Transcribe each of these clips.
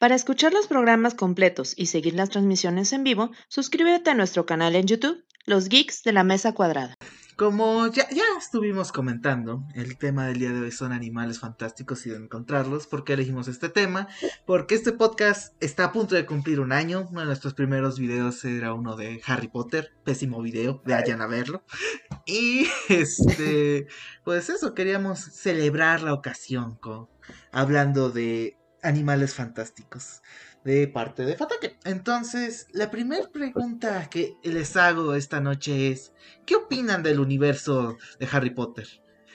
Para escuchar los programas completos y seguir las transmisiones en vivo, suscríbete a nuestro canal en YouTube, Los Geeks de la Mesa Cuadrada. Como ya, estuvimos comentando, el tema del día de hoy son animales fantásticos y de encontrarlos. ¿Por qué elegimos este tema? Porque este podcast está a punto de cumplir un año. Uno de nuestros primeros videos era uno de Harry Potter. Pésimo video, vayan a verlo. Y este, pues eso, queríamos celebrar la ocasión con, hablando de animales fantásticos de parte de Fatake. Entonces, la primera pregunta que les hago esta noche es, ¿qué opinan del universo de Harry Potter?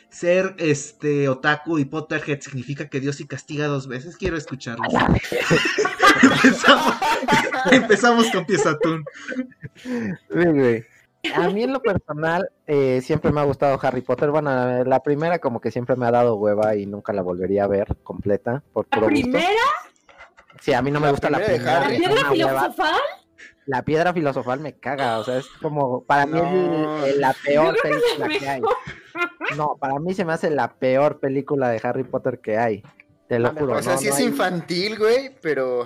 Ser este otaku y Potterhead significa que Dios sí castiga dos veces. Quiero escucharlo. empezamos, empezamos con Piezatún. A mí en lo personal eh, siempre me ha gustado Harry Potter. Bueno, la primera como que siempre me ha dado hueva y nunca la volvería a ver completa. Por ¿La primera? Sí, a mí no me gusta la primera. ¿La piedra filosofal? La piedra filosofal me caga, o sea, es como, para mí es la peor película que, hay. No, para mí se me hace la peor película de Harry Potter que hay. Te lo juro. O sea, sí es infantil, güey, pero...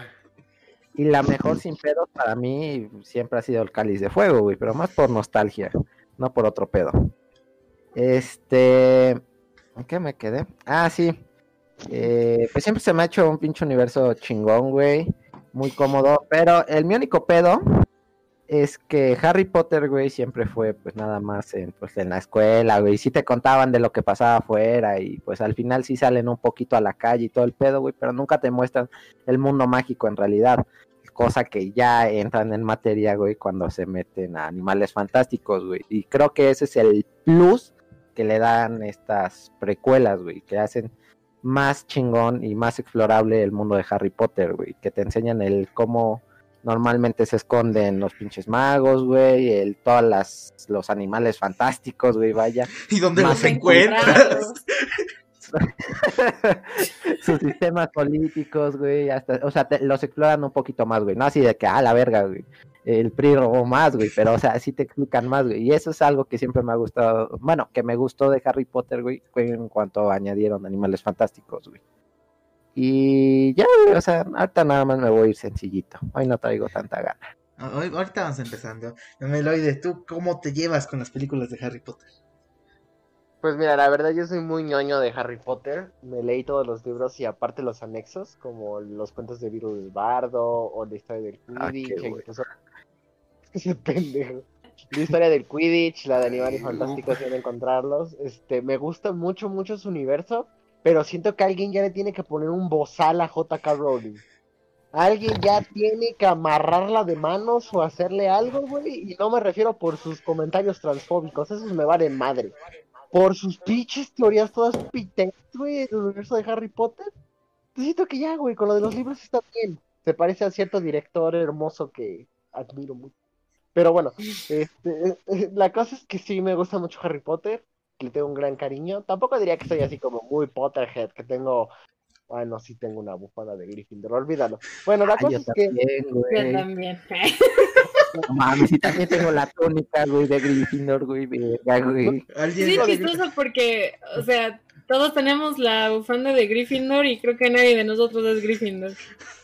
Y la mejor sin pedos para mí siempre ha sido el cáliz de fuego, güey, pero más por nostalgia, no por otro pedo. Este... ¿En qué me quedé? Ah, sí. Eh, pues siempre se me ha hecho un pinche universo chingón, güey. Muy cómodo. Pero el mi único pedo es que Harry Potter, güey, siempre fue pues nada más en, pues, en la escuela, güey. Sí te contaban de lo que pasaba afuera y pues al final sí salen un poquito a la calle y todo el pedo, güey, pero nunca te muestran el mundo mágico en realidad. Cosa que ya entran en materia, güey, cuando se meten a animales fantásticos, güey. Y creo que ese es el plus que le dan estas precuelas, güey, que hacen más chingón y más explorable el mundo de Harry Potter, güey, que te enseñan el cómo normalmente se esconden los pinches magos, güey, el todas las los animales fantásticos, güey, vaya. ¿Y dónde los encuentras? Sus sistemas políticos, güey, hasta, o sea, los exploran un poquito más, güey, no así de que, ah, la verga, güey, el PRI robó más, güey, pero, o sea, sí te explican más, güey, y eso es algo que siempre me ha gustado, bueno, que me gustó de Harry Potter, güey, en cuanto añadieron animales fantásticos, güey. Y ya, güey, o sea, ahorita nada más me voy a ir sencillito, hoy no traigo tanta gana. Hoy, ahorita vamos empezando. Meloide, ¿tú cómo te llevas con las películas de Harry Potter? Pues mira, la verdad yo soy muy ñoño de Harry Potter. Me leí todos los libros y aparte los anexos, como los cuentos de Virus del Bardo o la historia del Ah, Quidditch. qué incluso... Ese pendejo. La historia del Quidditch, la de Animales Fantásticos de encontrarlos. Este, me gusta mucho, mucho su universo, pero siento que alguien ya le tiene que poner un bozal a JK Rowling. Alguien ya tiene que amarrarla de manos o hacerle algo, güey. Y no me refiero por sus comentarios transfóbicos, esos me valen madre por sus pinches teorías todas piteras, güey, del universo de Harry Potter. Necesito que ya, güey, con lo de los libros está bien. Se parece a cierto director hermoso que admiro mucho. Pero bueno, este, la cosa es que sí me gusta mucho Harry Potter, que le tengo un gran cariño. Tampoco diría que soy así como muy Potterhead, que tengo. Bueno, sí tengo una bufanda de Gryffindor, olvídalo. Bueno, la Ay, cosa yo es que. Yo también. No mames, sí también tengo la tónica, güey, de Gryffindor, güey, verga, güey. Sí, es chistoso porque, o sea, todos tenemos la bufanda de Gryffindor y creo que nadie de nosotros es Gryffindor.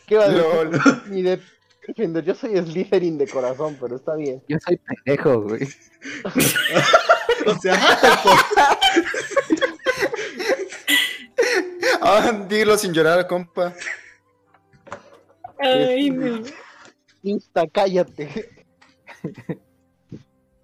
¿Qué va a decir? Lol. Ni de Gryffindor, yo soy Slytherin de corazón, pero está bien. Yo soy pendejo, güey. O sea, Ah, dilo sin llorar, compa. Ay, no. Insta, cállate.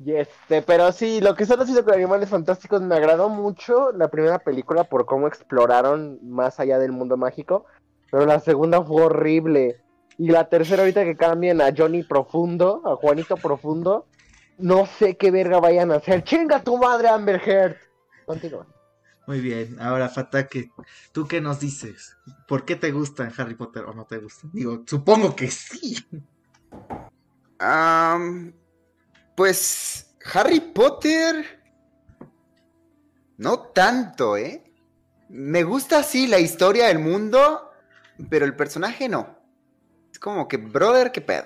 Y este, pero sí, lo que están haciendo con Animales Fantásticos me agradó mucho la primera película por cómo exploraron más allá del mundo mágico, pero la segunda fue horrible. Y la tercera ahorita que cambien a Johnny Profundo, a Juanito Profundo, no sé qué verga vayan a hacer. ¡Chinga tu madre, Amber Heard! Continúa. muy bien. Ahora, Fatake, ¿tú qué nos dices? ¿Por qué te gustan Harry Potter o no te gustan? Digo, supongo que sí. Pues Harry Potter. No tanto, ¿eh? Me gusta sí la historia del mundo, pero el personaje no. Es como que, brother, qué pedo.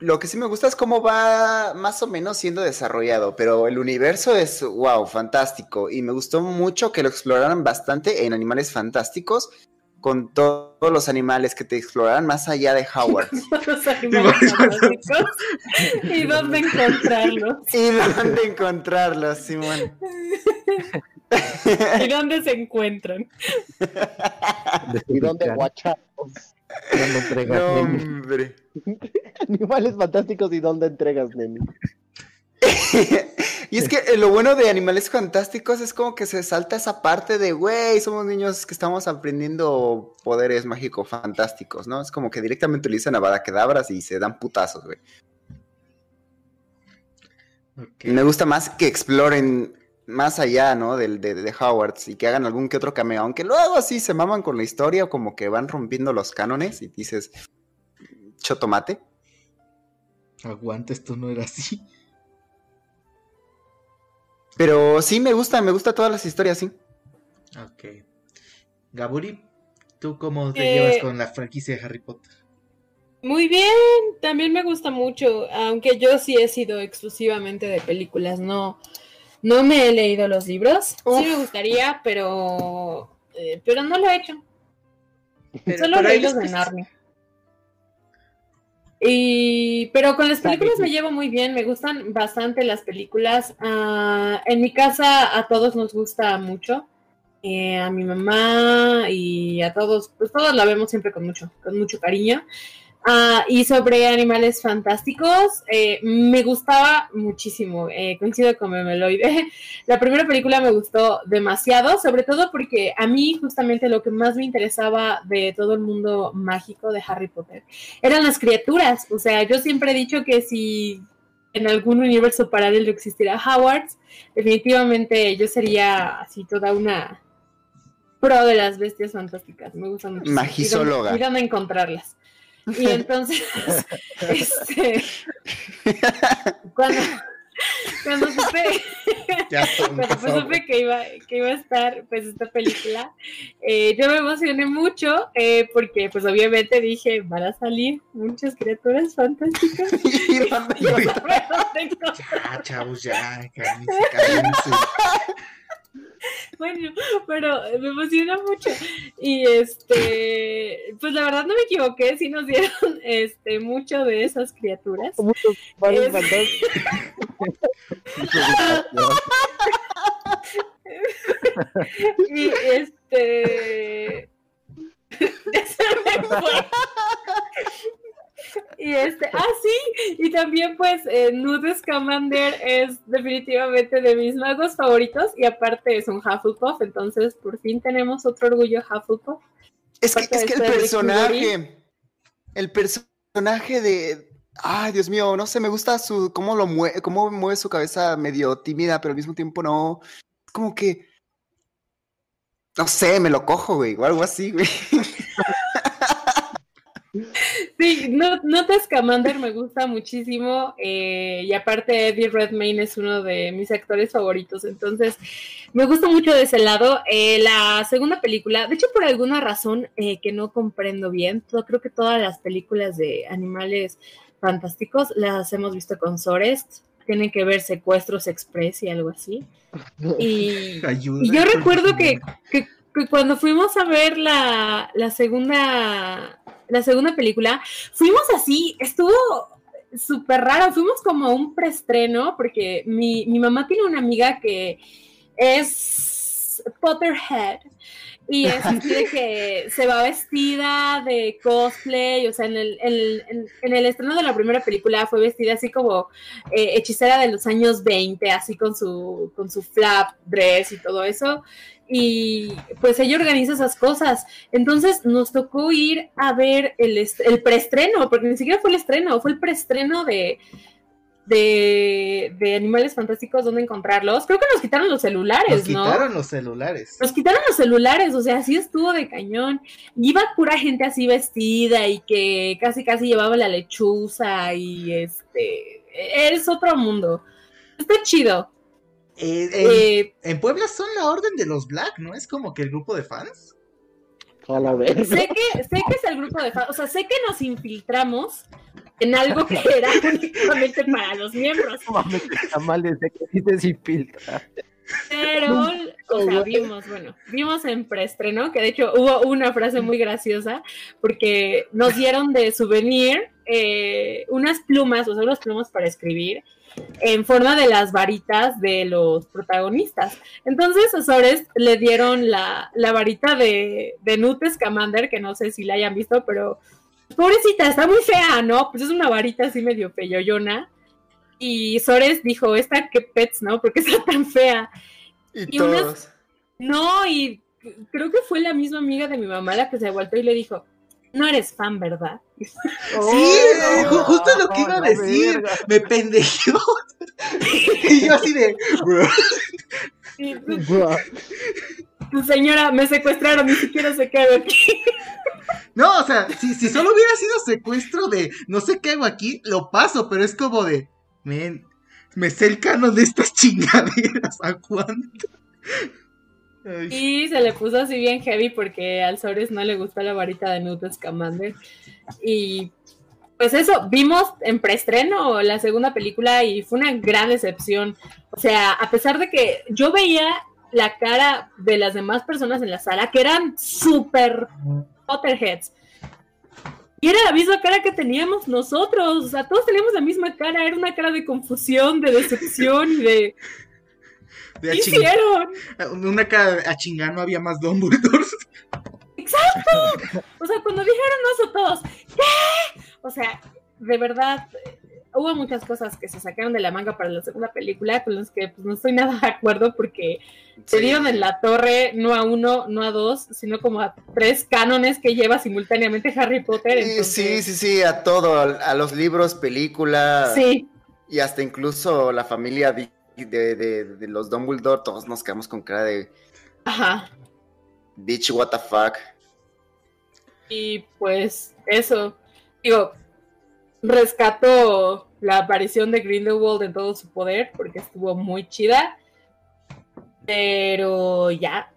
Lo que sí me gusta es cómo va más o menos siendo desarrollado, pero el universo es, wow, fantástico. Y me gustó mucho que lo exploraran bastante en Animales Fantásticos, con to- todos los animales que te exploraran más allá de Howard. Los animales fantásticos. y dónde encontrarlos. ¿Y dónde encontrarlos, Simón? Y dónde se encuentran. ¿Y dónde guacharlos? cuando entregas No, Nemi. hombre. Animales fantásticos y dónde entregas, neni. y es que eh, lo bueno de Animales Fantásticos es como que se salta esa parte de, güey, somos niños que estamos aprendiendo poderes mágicos fantásticos, ¿no? Es como que directamente utilizan abadakedabras y se dan putazos, güey. Ok. Me gusta más que exploren más allá, ¿no? Del, de, de Howards y que hagan algún que otro cameo, aunque luego así se maman con la historia o como que van rompiendo los cánones y dices, chotomate. Aguanta, esto no era así. Pero sí me gusta, me gusta todas las historias, sí. Ok. Gaburi, ¿tú cómo te Eh, llevas con la franquicia de Harry Potter? Muy bien, también me gusta mucho, aunque yo sí he sido exclusivamente de películas, no, no me he leído los libros. Uf. Sí me gustaría, pero, eh, pero no lo he hecho. Pero- Solo pero leí los de Narnia. Y, pero con las películas me llevo muy bien, me gustan bastante las películas. Ah, en mi casa a todos nos gusta mucho. Eh, a mi mamá y a todos, pues todos la vemos siempre con mucho, con mucho cariño. Ah, y sobre animales fantásticos, eh, me gustaba muchísimo, eh, coincido con Memeloide. La primera película me gustó demasiado, sobre todo porque a mí justamente lo que más me interesaba de todo el mundo mágico de Harry Potter eran las criaturas. O sea, yo siempre he dicho que si en algún universo paralelo existiera Hogwarts, definitivamente yo sería así toda una pro de las bestias fantásticas. Me gustan mucho. Magisóloga. Y dónde encontrarlas. Y entonces, este, cuando, cuando supe, Ya, cuando pues supe que iba, que iba a estar pues esta película, eh, yo me emocioné mucho eh, porque pues obviamente dije, van a salir muchas criaturas fantásticas. ¿Y. Ya, chavos, ya, cálmense, cálmense. Bueno, pero me emociona mucho. Y este, pues la verdad no me equivoqué, sí nos dieron este mucho de esas criaturas. Muchos Es-. Y este. Se me fue. Y este, ah, sí, y también pues eh, Newt Scamander es definitivamente de mis magos favoritos y aparte es un Hufflepuff, entonces por fin tenemos otro orgullo Hufflepuff. Es que, es que el personaje, el personaje de, ay Dios mío, no sé, me gusta su, cómo lo mueve, cómo mueve su cabeza medio tímida, pero al mismo tiempo no, es como que, no sé, me lo cojo, güey, o algo así, güey. Sí, no, Newt Scamander me gusta muchísimo eh, y aparte Eddie Redmayne es uno de mis actores favoritos, entonces me gusta mucho de ese lado. Eh, la segunda película, de hecho por alguna razón eh, que no comprendo bien, todo- creo que todas las películas de animales fantásticos las hemos visto con Sorest, tienen que ver secuestros express y algo así. Y, Ayuda. y yo recuerdo que, que- que cuando fuimos a ver la, la segunda la segunda película, fuimos así, estuvo súper raro, fuimos como a un preestreno, porque mi, mi mamá tiene una amiga que es Potterhead. Y es así de que se va vestida de cosplay, o sea, en el, en, en- el estreno de la primera película fue vestida así como eh, hechicera de los años 20, así con su, con su flap dress y todo eso. Y pues ella organiza esas cosas. Entonces nos tocó ir a ver el, el preestreno, porque ni siquiera fue el estreno, fue el preestreno de, de, de Animales Fantásticos, donde encontrarlos. Creo que nos quitaron los celulares, Nos ¿no? quitaron los celulares. Nos quitaron los celulares, o sea, así estuvo de cañón. Y Iba pura gente así vestida y que casi casi llevaba la lechuza y este es otro mundo. Está chido. Eh, en, Eh, en Puebla son la orden de los Black, ¿no? Es como que el grupo de fans. A la verga. sé que sé que es el grupo de fans, o sea, sé que nos infiltramos en algo que era únicamente para los miembros. No mames, está mal desde que sí te sin filtrar. Pero, o sea, vimos, bueno, vimos en preestreno, que de hecho hubo una frase muy graciosa, porque nos dieron de souvenir eh, unas plumas, o sea, unas plumas para escribir, en forma de las varitas de los protagonistas. Entonces, a Sores le dieron la, la varita de, de Newt Scamander, que no sé si la hayan visto, pero pobrecita, está muy fea, ¿no? Pues es una varita así medio peyoyona. Y Sores dijo, esta que pets, ¿no? Porque está tan fea. Y, Y unas- todos. No, y creo que fue la misma amiga de mi mamá la que se volteó y le dijo, no eres fan, ¿verdad? Sí, Oh, ju- justo lo que iba a decir. Me pendejeó. y yo así de. "Tu señora, me secuestraron, ni siquiera se quedó aquí. No, o sea, si, si solo hubiera sido secuestro de no sé qué hago aquí, lo paso, pero es como de. Men, me sé el canon de estas chingaderas. ¿Aguanta? Y se le puso así bien heavy porque al Sores no le gustó la varita de Newt Scamander. Y pues eso, vimos en preestreno la segunda película y fue una gran decepción. O sea, a pesar de que yo veía la cara de las demás personas en la sala que eran súper Potterheads. Y era la misma cara que teníamos nosotros, o sea, todos teníamos la misma cara, era una cara de confusión, de decepción de... de a ¿Qué ching- hicieron? Una cara a chingar no había más Dumbledores. Exacto. O sea, cuando dijeron eso todos, ¿qué? O sea, de verdad, eh, hubo muchas cosas que se sacaron de la manga para la segunda película con las que pues, no estoy nada de acuerdo porque se dieron en la torre no a uno, no a dos, sino como a tres cánones que lleva simultáneamente Harry Potter. Sí, entonces- sí, sí, sí, a todo, a, a los libros, películas Sí, y hasta incluso la familia de, de, los Dumbledore, todos nos quedamos con cara de ajá. bitch, what the fuck. Y pues eso, digo, rescato la aparición de Grindelwald en todo su poder porque estuvo muy chida. Pero ya,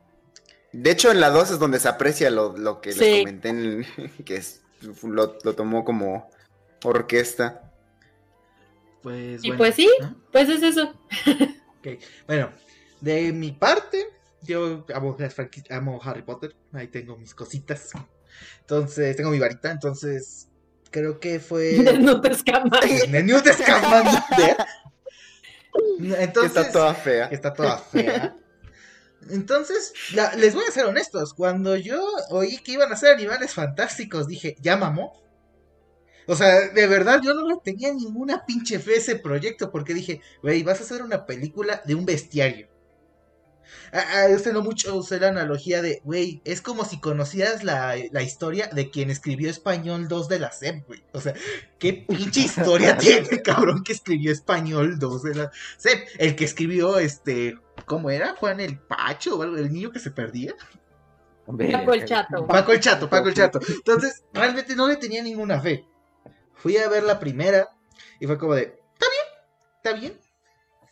De hecho, en la 2 es donde se aprecia lo, lo que Sí. les comenté, en- que es, lo, lo tomó como orquesta. Pues, Y bueno, pues sí. ¿no? pues es eso. Bueno, de mi parte, yo amo, Harry Potter. Ahí tengo mis cositas. Entonces, tengo mi varita. Entonces, creo que fue. Scamander. Que Entonces, está toda fea. que está toda fea. Entonces, la- les voy a ser honestos. Cuando yo oí que iban a ser animales fantásticos, dije, ¿ya mamó? O sea, de verdad, yo no le tenía ninguna pinche fe a ese proyecto porque dije, güey, vas a hacer una película de un bestiario. A, a usted no mucho usé la analogía de, güey, es como si conocieras la, la historia de quien escribió Español 2 de la SEP, güey. O sea, ¿qué pinche historia tiene, cabrón, que escribió Español 2 de la SEP? El que escribió, este, ¿cómo era? Juan el Pacho o algo, el niño que se perdía. Paco el chato. Paco el Chato, Paco el Chato. Entonces, realmente no le tenía ninguna fe. Fui a ver la primera y fue como de, está bien, está bien.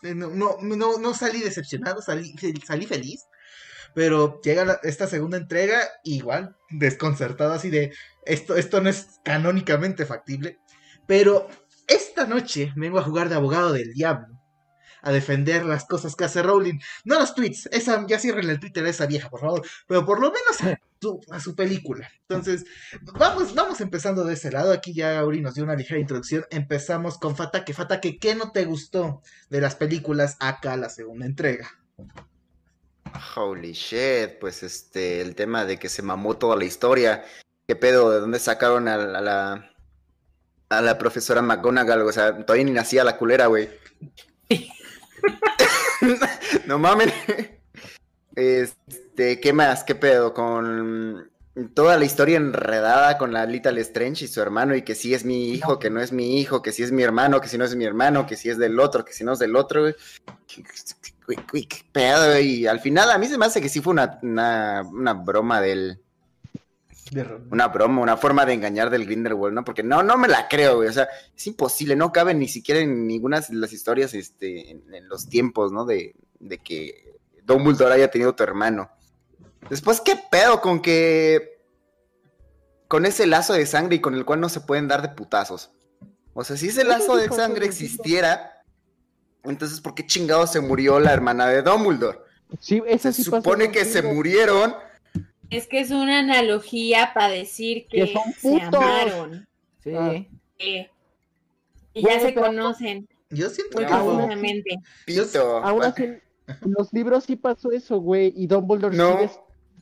Eh, No, no, no, salí decepcionado, salí, salí feliz. Pero llega esta segunda entrega, igual, desconcertado, así de, esto, esto no es canónicamente factible. Pero esta noche vengo a jugar de abogado del diablo. A defender las cosas que hace Rowling. No los tweets, esa, ya cierren el Twitter a esa vieja, por favor. Pero por lo menos a su, a su película. Entonces, vamos, vamos empezando de ese lado. Aquí ya Uri nos dio una ligera introducción. Empezamos con Fatake. Fatake, ¿qué no te gustó de las películas acá, la segunda entrega? Holy shit, pues este, el tema de que se mamó toda la historia. ¿Qué pedo? ¿De dónde sacaron a, la- a la a la profesora McGonagall? O sea, todavía ni nacía la culera, güey. no mamen. Este, ¿qué más? ¿Qué pedo? Con toda la historia enredada con la Little Strange y su hermano, y que sí es mi hijo, que no es mi hijo, que sí es mi hermano, que si no es mi hermano, que sí es del otro, que si no es del otro. Güey, güey, qué pedo. Y al final a mí se me hace que sí fue una, una, una broma del. Una broma, una forma de engañar del Grindelwald, ¿no? Porque no, no me la creo, güey. O sea, es imposible, no cabe ni siquiera en ninguna de las historias, este, en, en los tiempos, ¿no? De, de que Dumbledore haya tenido tu hermano. Después, ¿qué pedo con que. con ese lazo de sangre y con el cual no se pueden dar de putazos? O sea, si ese lazo de sangre existiera, Entonces, ¿por qué chingado se murió la hermana de Dumbledore? Sí, eso Se sí supone que se murieron. Es que es una analogía para decir que, Que son se putos. amaron. Sí. Ah. que- y ya se conocen Yo siento muy que. Pito. Aún así, en en los libros sí pasó eso, güey, y Dumbledore No, sí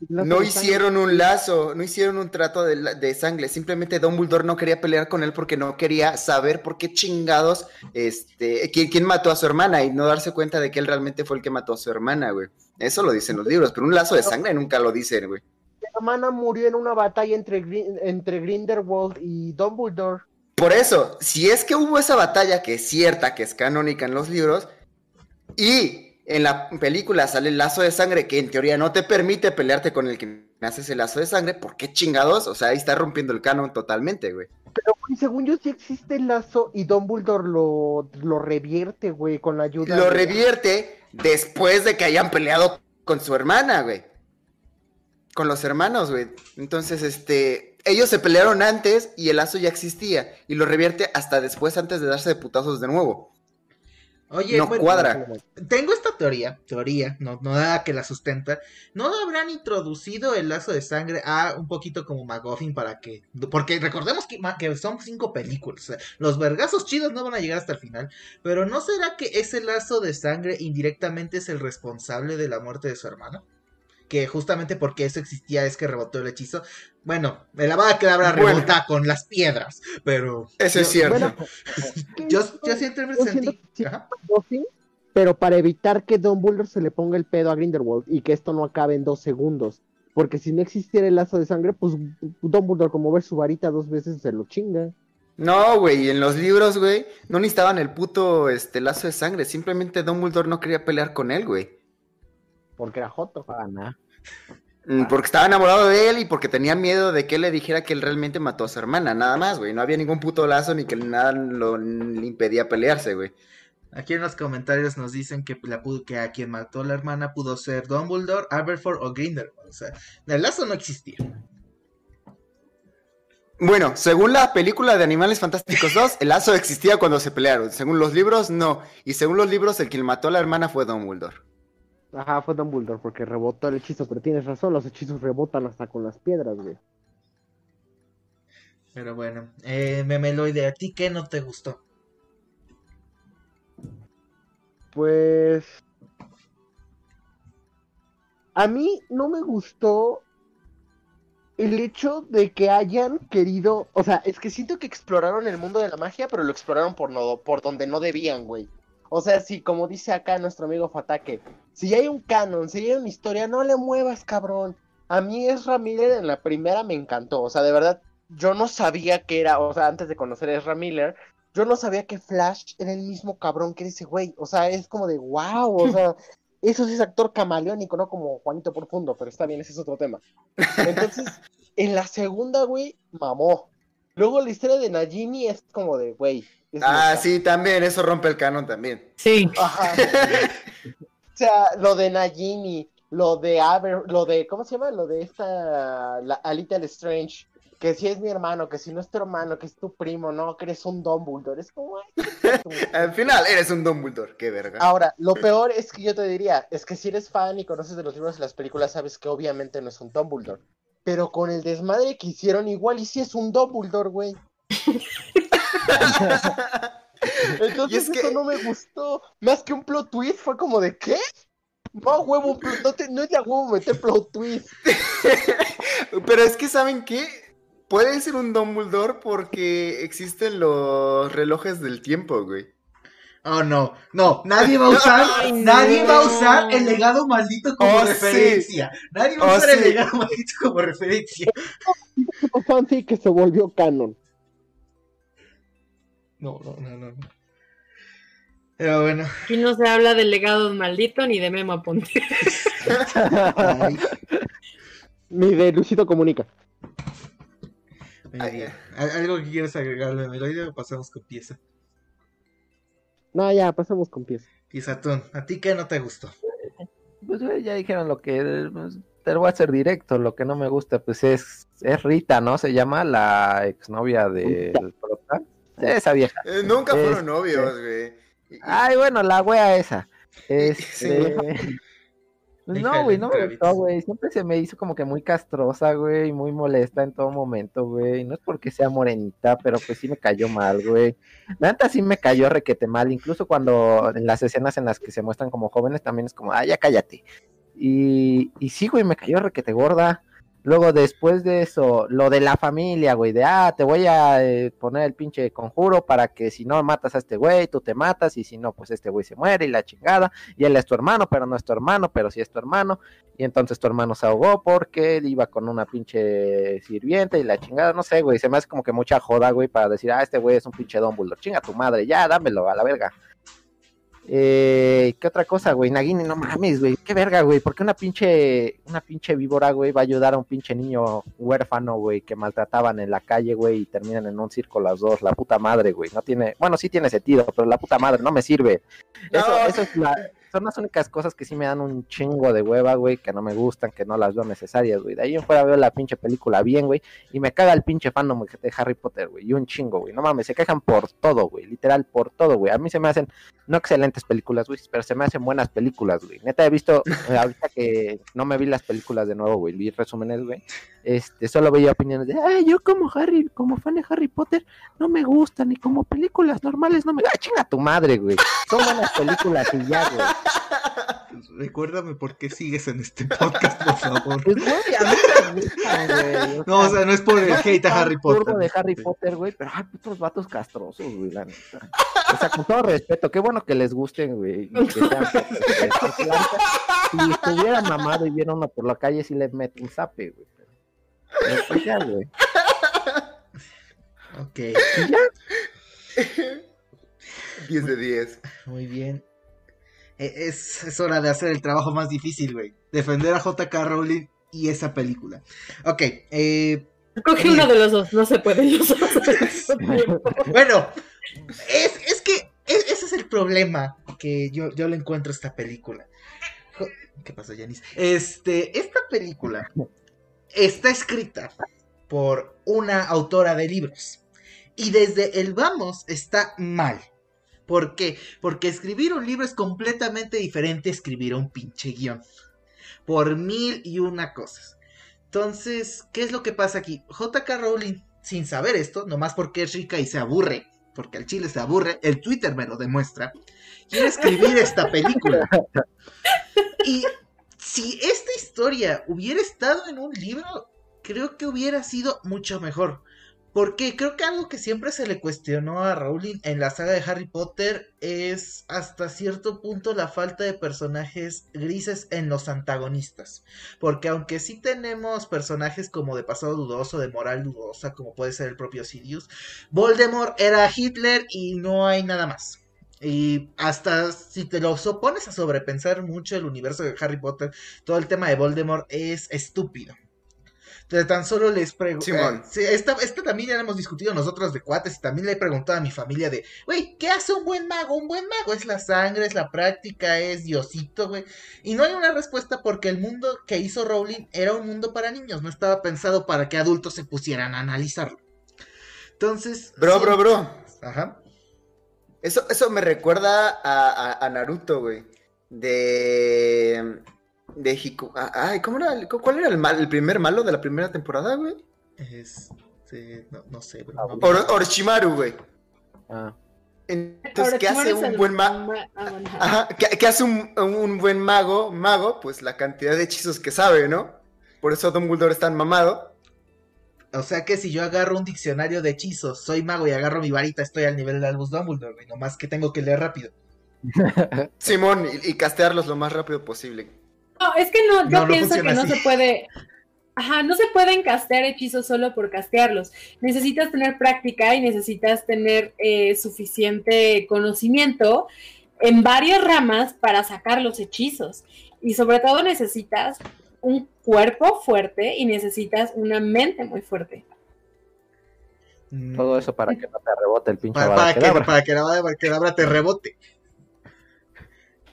No hicieron un lazo, no hicieron un trato de, la- de sangre. Simplemente Dumbledore no quería pelear con él porque no quería saber por qué chingados, este, quién, quién mató a su hermana y no darse cuenta de que él realmente fue el que mató a su hermana, güey. Eso lo dicen los libros, pero un lazo de sangre nunca lo dicen, güey. Hermana murió en una batalla entre, entre Grindelwald y Dumbledore. Por eso, si es que hubo esa batalla que es cierta, que es canónica en los libros, y en la película sale el lazo de sangre que en teoría no te permite pelearte con el que haces el lazo de sangre, ¿por qué chingados? O sea, ahí está rompiendo el canon totalmente, güey. Pero, güey, según yo sí existe el lazo y Dumbledore lo, lo revierte, güey, con la ayuda Lo de- revierte después de que hayan peleado con su hermana, güey. Con los hermanos, güey. Entonces, este, ellos se pelearon antes y el lazo ya existía. Y lo revierte hasta después, antes de darse de putazos de nuevo. Oye, no bueno, cuadra. tengo esta teoría, teoría, no, no nada que la sustenta. ¿No habrán introducido el lazo de sangre a un poquito como McGuffin para que... Porque recordemos que, que son cinco películas. o sea, los vergazos chidos no van a llegar hasta el final. Pero ¿no será que ese lazo de sangre indirectamente es el responsable de la muerte de su hermano? Que justamente porque eso existía es que rebotó el hechizo. Bueno, me la va a quedar Bueno. rebota con las piedras, pero... Eso es cierto. Bueno, Yo, yo siempre sentí... Buffy, pero para evitar que Dumbledore se le ponga el pedo a Grindelwald y que esto no acabe en dos segundos. Porque si no existiera el lazo de sangre, pues Dumbledore, como ver su varita dos veces, se lo chinga. No, güey, en los libros, güey, no necesitaban el puto este, lazo de sangre. Simplemente Dumbledore no quería pelear con él, güey. Porque era Joto. Pana. Mm, Porque estaba enamorado de él y porque tenía miedo de que él le dijera que él realmente mató a su hermana, nada más, güey. No había ningún puto lazo ni que nada lo, le impedía pelearse, güey. Aquí en los comentarios nos dicen que, la pudo- que a quien mató a la hermana pudo ser Dumbledore, Aberforth o Grindelwald. O sea, el lazo no existía. Bueno, según la película de Animales Fantásticos 2, el lazo existía cuando se pelearon. Según los libros, no. Y según los libros, el quien mató a la hermana fue Dumbledore. Ajá, fue Dumbledore porque rebotó el hechizo, pero tienes razón, los hechizos rebotan hasta con las piedras, güey. Pero bueno, eh, Memeloide, ¿a ti qué no te gustó? Pues. A mí no me gustó el hecho de que hayan querido. O sea, es que siento que exploraron el mundo de la magia, pero lo exploraron por, no, por donde no debían, güey. O sea, si, como dice acá nuestro amigo Fatake, si hay un canon, si hay una historia, no le muevas, cabrón. A mí Ezra Miller en la primera me encantó. O sea, de verdad, yo no sabía que era. O sea, antes de conocer a Ezra Miller, yo no sabía que Flash era el mismo cabrón que ese güey. O sea, es como de wow. O sea, eso sí es actor camaleónico, no como Juanito Profundo, pero está bien, ese es otro tema. Entonces, en la segunda, güey, mamó. Luego la historia de Najimi es como de, güey. Ah, sí, también, eso rompe el canon también. Sí. Ajá. o sea, lo de Najimi, lo de Aber, lo de, ¿cómo se llama? Lo de esta, la, a Little Strange, que si es mi hermano, que si no es tu hermano, que es tu primo, no, que eres un Dumbledore. Es como, Al final, eres un Dumbledore, qué verga. Ahora, lo peor es que yo te diría, es que si eres fan y conoces de los libros y las películas, sabes que obviamente no es un Dumbledore. Pero con el desmadre que hicieron, igual y si es un Dumbledore, güey. Entonces Y es que- eso no me gustó. Más que un plot twist, fue como de ¿qué? No, huevo, no, te- no es de huevo meter plot twist. Pero es que, ¿saben qué? Puede ser un Dumbledore porque existen los relojes del tiempo, güey. Oh, no, no, nadie va a usar, Ay, no. nadie va a usar el legado maldito como Oh, sí. referencia. Nadie va a Oh, usar el legado maldito como referencia. Fanfic que se volvió canon. No, no, no, no. no. Pero bueno, Aquí no se habla del legado maldito ni de Memo Aponte. ay, Ni de Luisito Comunica. muy Ay, bien. ¿Al- ¿Algo que quieres agregarle, Meloide, o pasamos con pieza? No, ya, pasamos con pies. Piezatón, ¿a ti qué no te gustó? Pues güey, ya dijeron lo que. pues, te lo voy a hacer directo. Lo que no me gusta, pues es, es Rita, ¿no? Se llama la exnovia del prota. Esa vieja. Eh, nunca fueron Este- novios, güey. Ay, bueno, la wea esa. Sí, Este... La hija No, güey, no me gustó, güey. Siempre se me hizo como que muy castrosa, güey, muy molesta en todo momento, güey. No es porque sea morenita, pero pues sí me cayó mal, güey. La neta sí me cayó requete mal, incluso cuando en las escenas en las que se muestran como jóvenes también es como, ah, ya cállate. Y, y sí, güey, me cayó requete gorda. Luego, después de eso, lo de la familia, güey, de, ah, te voy a eh, poner el pinche conjuro para que si no matas a este güey, tú te matas, y si no, pues este güey se muere y la chingada, y él es tu hermano, pero no es tu hermano, pero sí es tu hermano, y entonces tu hermano se ahogó porque él iba con una pinche sirvienta y la chingada, no sé, güey, se me hace como que mucha joda, güey, para decir, ah, este güey es un pinche Dumbledore, chinga tu madre, ya, dámelo a la verga. Eh, ¿qué otra cosa, güey? Nagini, no mames, güey, qué verga, güey, ¿por qué una pinche, una pinche víbora, güey, va a ayudar a un pinche niño huérfano, güey, que maltrataban en la calle, güey, y terminan en un circo las dos, la puta madre, güey, no tiene, bueno, sí tiene sentido, pero la puta madre no me sirve. Eso, No. eso es la- son las únicas cosas que sí me dan un chingo de hueva, güey, que no me gustan, que no las veo necesarias, güey. De ahí en fuera veo la pinche película bien, güey, y me caga el pinche fandom de Harry Potter, güey, y un chingo, güey. No mames, se quejan por todo, güey, literal por todo, güey. A mí se me hacen, no excelentes películas, güey, pero se me hacen buenas películas, güey. Neta, he visto, eh, ahorita que no me vi las películas de nuevo, güey, vi resúmenes, güey. Este, solo veía opiniones de, ay, yo como Harry, como fan de Harry Potter, no me gustan, y como películas normales no me... ¡Ah, chinga tu madre, güey! Son buenas películas y ya, güey. Recuérdame por qué sigues en este podcast, por favor. Pues, güey, a mí me gustan, güey. No, o sea, no es por el hate a Harry Potter. de Harry Potter, güey, pero ay, putos vatos castrosos, güey, la neta. O sea, con todo respeto, qué bueno que les gusten, güey. que sean Si estuviera mamado y viera uno por la calle, sí le meto un zape, güey. Pues ya, güey. Ok, Y ya, 10 de 10. muy bien. Eh, Es, es hora de hacer el trabajo más difícil, güey. Defender a JK Rowling y esa película. Ok, eh, Coge uno de los dos, no se pueden los dos. Bueno, es, es que es- ese es el problema que yo, yo le encuentro a esta película. ¿Qué pasó, Yanis? Este, esta película está escrita por una autora de libros. Y desde el vamos está mal. ¿Por qué? Porque escribir un libro es completamente diferente a escribir un pinche guion. Por mil y una cosas. Entonces, ¿qué es lo que pasa aquí? JK Rowling, sin saber esto, nomás porque es rica y se aburre, porque al chile se aburre, el Twitter me lo demuestra, quiere escribir esta película. Y si esta historia hubiera estado en un libro, creo que hubiera sido mucho mejor. Porque creo que algo que siempre se le cuestionó a Rowling en la saga de Harry Potter es hasta cierto punto la falta de personajes grises en los antagonistas. Porque aunque sí tenemos personajes como de pasado dudoso, de moral dudosa, como puede ser el propio Sirius, Voldemort era Hitler y no hay nada más. Y hasta si te lo opones a sobrepensar mucho el universo de Harry Potter, todo el tema de Voldemort es estúpido. De tan solo les pregunto. Simón. esta, esta también ya la hemos discutido nosotros de cuates y también le he preguntado a mi familia de, güey, ¿qué hace un buen mago? Un buen mago es la sangre, es la práctica, es Diosito, güey. Y no hay una respuesta porque el mundo que hizo Rowling era un mundo para niños, no estaba pensado para que adultos se pusieran a analizarlo. Entonces. Bro, sí- bro, bro. Ajá. Eso, eso me recuerda a, a- a Naruto, güey. De. De Hiku. Ay, ¿cómo era? ¿Cuál era el, mal, el primer malo de la primera temporada, güey? Es, sí, no, no sé, bro. Ah, no- Or- Orochimaru, güey. Ah. Entonces, ¿qué hace ¿quién es un buen mago? ma- ah, bueno, ajá. Ajá, ¿qué, qué hace un, un buen mago? Mago, pues la cantidad de hechizos que sabe, ¿no? Por eso Dumbledore es tan mamado. O sea que si yo agarro un diccionario de hechizos, soy mago y agarro mi varita, estoy al nivel de Albus Dumbledore, güey. Nomás que tengo que leer rápido. Simón, y, y castearlos lo más rápido posible. No, es que no, yo No, no pienso que no así. se puede. Ajá, no se pueden castear hechizos solo por castearlos. Necesitas tener práctica y necesitas tener eh, suficiente conocimiento en varias ramas para sacar los hechizos. Y sobre todo necesitas un cuerpo fuerte y necesitas una mente muy fuerte. Mm, Todo eso para que no te rebote el pinche Para, para que, para que la Abracadabra te rebote.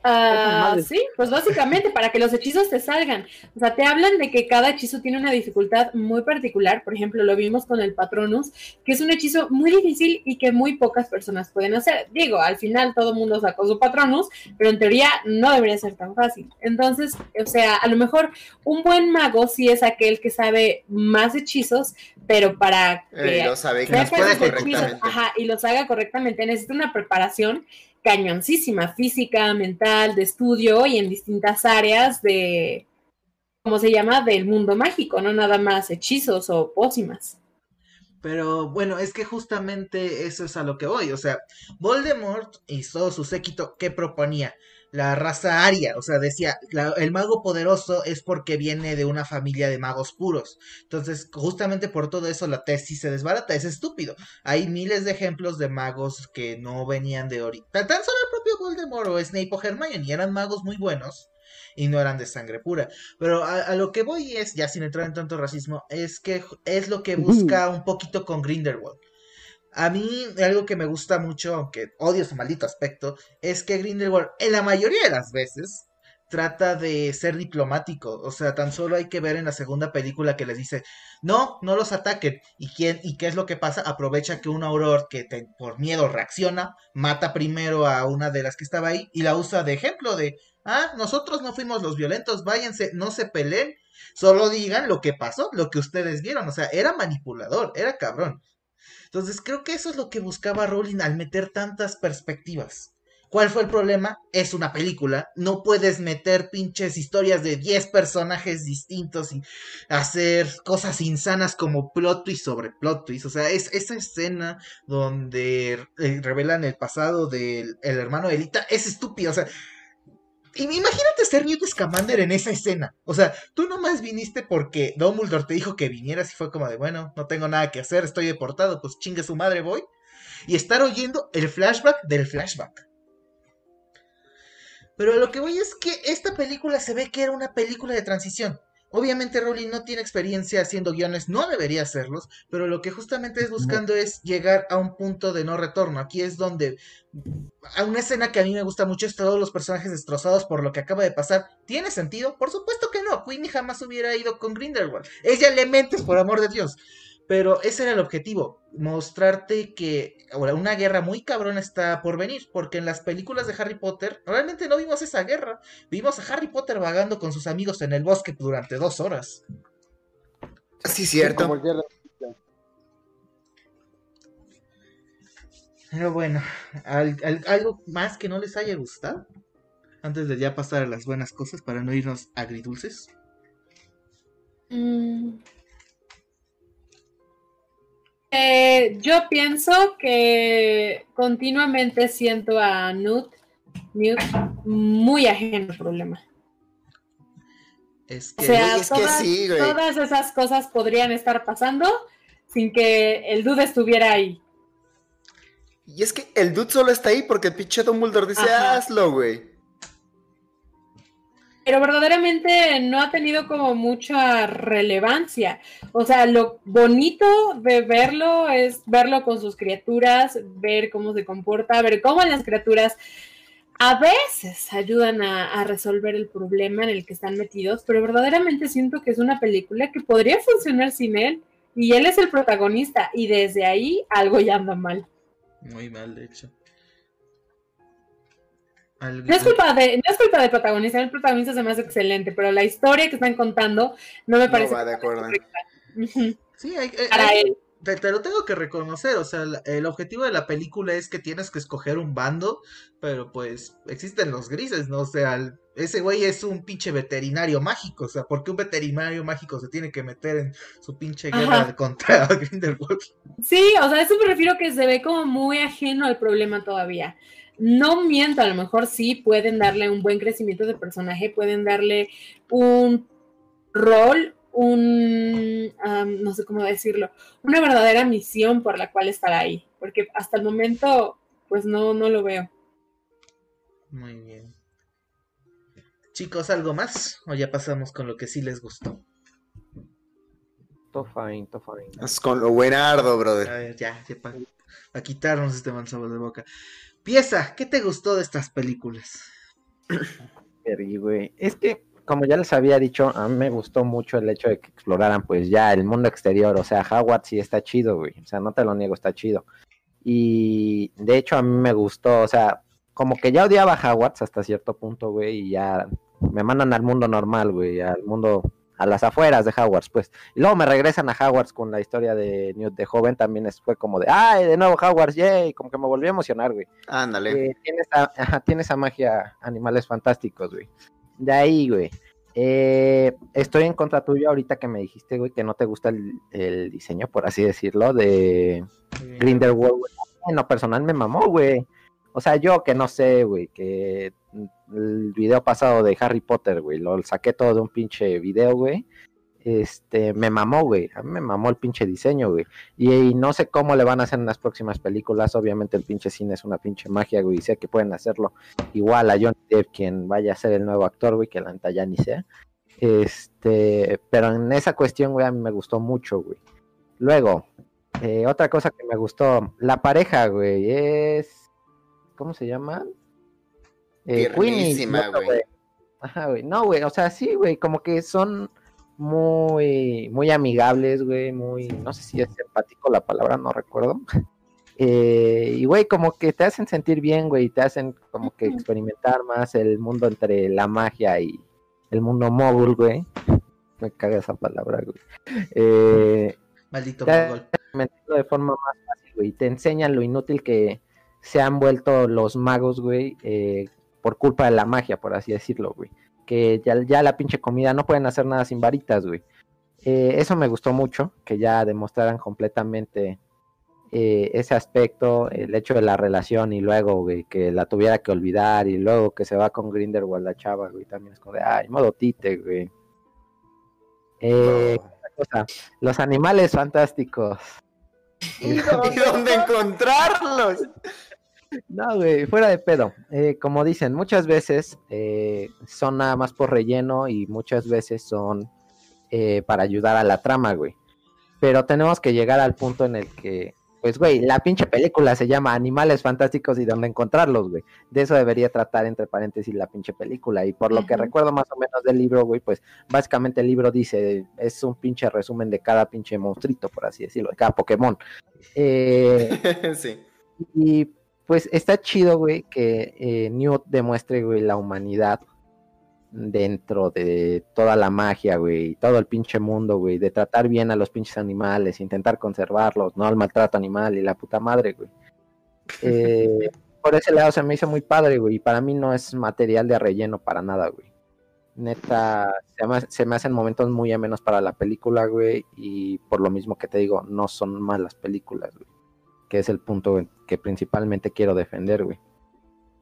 Ah, madres. sí, pues básicamente para que los hechizos te salgan. O sea, te hablan de que cada hechizo tiene una dificultad muy particular. Por ejemplo, lo vimos con el Patronus, que es un hechizo muy difícil y que muy pocas personas pueden hacer. Digo, al final todo el mundo sacó su Patronus, pero en teoría no debería ser tan fácil. Entonces, o sea, a lo mejor un buen mago sí es aquel que sabe más hechizos, pero para que Eh, lo sabe que puede esos hechizos, correctamente. ajá, y los haga correctamente, necesita una preparación cañoncísima, física, mental, de estudio y en distintas áreas de, ¿cómo se llama? Del mundo mágico, no nada más hechizos o pócimas. Pero bueno, es que justamente eso es a lo que voy. O sea, Voldemort y todo su séquito, ¿qué proponía? La raza aria, o sea, decía, la- el mago poderoso es porque viene de una familia de magos puros. Entonces, justamente por todo eso la tesis se desbarata, es estúpido. Hay miles de ejemplos de magos que no venían de ahorita. Tan solo el propio Voldemort o Snape o Hermione eran magos muy buenos y no eran de sangre pura. Pero a, a lo que voy es, ya sin entrar en tanto racismo, es que es lo que busca un poquito con Grindelwald. A mí, algo que me gusta mucho, aunque odio su maldito aspecto, es que Grindelwald, en la mayoría de las veces, trata de ser diplomático. O sea, tan solo hay que ver en la segunda película que les dice, no, no los ataquen. ¿Y, quién, y qué es lo que pasa? Aprovecha que un auror que por miedo reacciona, mata primero a una de las que estaba ahí y la usa de ejemplo de, ah, nosotros no fuimos los violentos, váyanse, no se peleen, solo digan lo que pasó, lo que ustedes vieron. O sea, era manipulador, era cabrón. Entonces creo que eso es lo que buscaba Rowling al meter tantas perspectivas. ¿Cuál fue el problema? Es una película. No puedes meter pinches historias de 10 personajes distintos y hacer cosas insanas como plot twist sobre plot twist. O sea, es esa escena donde eh, revelan el pasado del el hermano de Elita es estúpida. O sea, imagínate ser Newt Scamander en esa escena. O sea, tú nomás viniste porque Dumbledore te dijo que vinieras y fue como de, bueno, no tengo nada que hacer, estoy deportado, pues chingue su madre, voy. Y estar oyendo el flashback del flashback. Pero lo que voy es que esta película se ve que era una película de transición. Obviamente Rowling no tiene experiencia haciendo guiones, no debería hacerlos, pero lo que justamente es buscando es llegar a un punto de no retorno. Aquí es donde a una escena que a mí me gusta mucho es todos los personajes destrozados por lo que acaba de pasar. ¿Tiene sentido? Por supuesto que no. Queenie jamás hubiera ido con Grindelwald. Ella le mente, por amor de Dios. Pero ese era el objetivo, mostrarte que ahora una guerra muy cabrona está por venir, porque en las películas de Harry Potter realmente no vimos esa guerra, vimos a Harry Potter vagando con sus amigos en el bosque durante dos horas. Sí, cierto. Como Pero bueno, ¿al- al- ¿algo más que no les haya gustado? Antes de ya pasar a las buenas cosas para no irnos agridulces. Mm. Eh, yo pienso que continuamente siento a Newt, Newt muy ajeno al problema. Es O que sea, es que todas, sí, güey. todas esas cosas podrían estar pasando sin que el dude estuviera ahí. Y es que el dude solo está ahí porque el pinche Dumbledore dice, Ajá. hazlo, güey. Pero verdaderamente no ha tenido como mucha relevancia. O sea, lo bonito de verlo es verlo con sus criaturas, ver cómo se comporta, ver cómo las criaturas a veces ayudan a, a resolver el problema en el que están metidos, pero verdaderamente siento que es una película que podría funcionar sin él y él es el protagonista y desde ahí algo ya anda mal. muy mal, de hecho. Algo- No es culpa de, no es culpa del protagonista, el protagonista se me hace excelente, pero la historia que están contando no me No parece va de acuerdo. Sí, hay, hay- Para hay- él. te, te lo tengo que reconocer, o sea, el objetivo de la película es que tienes que escoger un bando, pero pues existen los grises, ¿no? O sea, el- ese güey es un pinche veterinario mágico, o sea, ¿por qué un veterinario mágico se tiene que meter en su pinche guerra Ajá. contra Grindelwald? Sí, o sea, eso me refiero que se ve como muy ajeno al problema todavía. No miento, a lo mejor sí pueden darle un buen crecimiento de personaje, pueden darle un rol, un, no sé cómo decirlo, una verdadera misión por la cual estar ahí, porque hasta el momento, pues no, no lo veo. Muy bien. Chicos, ¿algo más? ¿O ya pasamos con lo que sí les gustó? Todo fine, todo fine. Es con lo buenardo, A brother. ver, ya, ya para quitarnos este mal sabor de boca. Pieza, ¿qué te gustó de estas películas? Es que, como ya les había dicho, a mí me gustó mucho el hecho de que exploraran, pues ya el mundo exterior. O sea, Howard sí está chido, güey. O sea, no te lo niego, está chido. Y de hecho, a mí me gustó, o sea, como que ya odiaba a hasta cierto punto, güey, y ya me mandan al mundo normal, güey, al mundo, a las afueras de Hogwarts, pues. Y luego me regresan a Hogwarts con la historia de Newt de joven, también fue como de, ay, de nuevo Hogwarts, yay, como que me volvió a emocionar, güey. Ándale. Eh, tiene, esa, ajá, tiene esa magia animales fantásticos, güey. De ahí, güey. Eh, estoy en contra tuyo ahorita que me dijiste, güey, que no te gusta el, el diseño, por así decirlo, de Grindelwald, güey. En lo personal me mamó, güey. O sea, yo que no sé, güey, que el video pasado de Harry Potter, güey, lo saqué todo de un pinche video, güey. Este, me mamó, güey. A mí me mamó el pinche diseño, güey. Y, no sé cómo le van a hacer en las próximas películas. Obviamente el pinche cine es una pinche magia, güey. Y sé que pueden hacerlo igual a Johnny Depp, quien vaya a ser el nuevo actor, güey, que la neta ya ni sea. Este, pero en esa cuestión, güey, a mí me gustó mucho, güey. Luego, eh, otra cosa que me gustó, la pareja, güey, es. ¿Cómo se llama? Eh, Queenie y güey. Ajá, güey. No, güey, o sea, sí, güey, como que son muy, muy amigables, güey, muy, no sé si es empático la palabra, no recuerdo. Eh, y, güey, como que te hacen sentir bien, güey, te hacen como que experimentar más el mundo entre la magia y el mundo móvil, güey. Me caga esa palabra, güey. Eh, Maldito mentirlo de forma más fácil, güey. Te enseñan lo inútil que se han vuelto los magos, güey, eh, por culpa de la magia, por así decirlo, güey. Que ya, ya la pinche comida no pueden hacer nada sin varitas, güey. Eh, eso me gustó mucho, que ya demostraran completamente eh, ese aspecto, el hecho de la relación y luego, güey, que la tuviera que olvidar y luego que se va con Grindelwald la chava, güey, también es como de, ay, modo tite, güey. Eh, otra cosa, los animales fantásticos. ¿Y dónde encontrarlos? No, güey, fuera de pedo. Eh, como dicen, muchas veces eh, son nada más por relleno y muchas veces son eh, para ayudar a la trama, güey. Pero tenemos que llegar al punto en el que, pues, güey, la pinche película se llama Animales Fantásticos y dónde encontrarlos, güey. De eso debería tratar, entre paréntesis, la pinche película. Y por lo que recuerdo más o menos del libro, güey, pues, básicamente el libro dice, es un pinche resumen de cada pinche monstruito, por así decirlo, de cada Pokémon. Sí. y pues está chido, güey, que eh, Newt demuestre, güey, la humanidad dentro de toda la magia, güey, todo el pinche mundo, güey, de tratar bien a los pinches animales, intentar conservarlos, no al maltrato animal y la puta madre, güey. Eh, por ese lado se me hizo muy padre, güey, y para mí no es material de relleno para nada, güey. Neta, se me, se me hacen momentos muy amenos para la película, güey, y por lo mismo que te digo, no son malas películas, güey que es el punto que principalmente quiero defender, güey.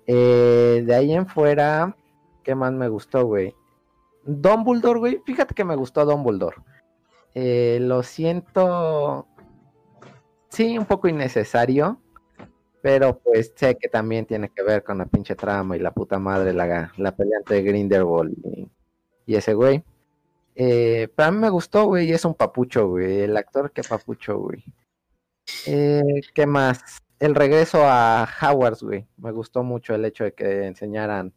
Eh, de ahí en fuera, ¿qué más me gustó, güey? Dumbledore, güey, fíjate que me gustó Dumbledore. Eh, lo siento, sí, un poco innecesario, pero pues sé que también tiene que ver con la pinche trama y la puta madre, la, la pelea entre Grindelwald y, y ese güey. Eh, pero a mí me gustó, güey, y es un papucho, güey, el actor que papucho, güey. Eh, ¿Qué más? El regreso a Hogwarts, güey. Me gustó mucho el hecho de que enseñaran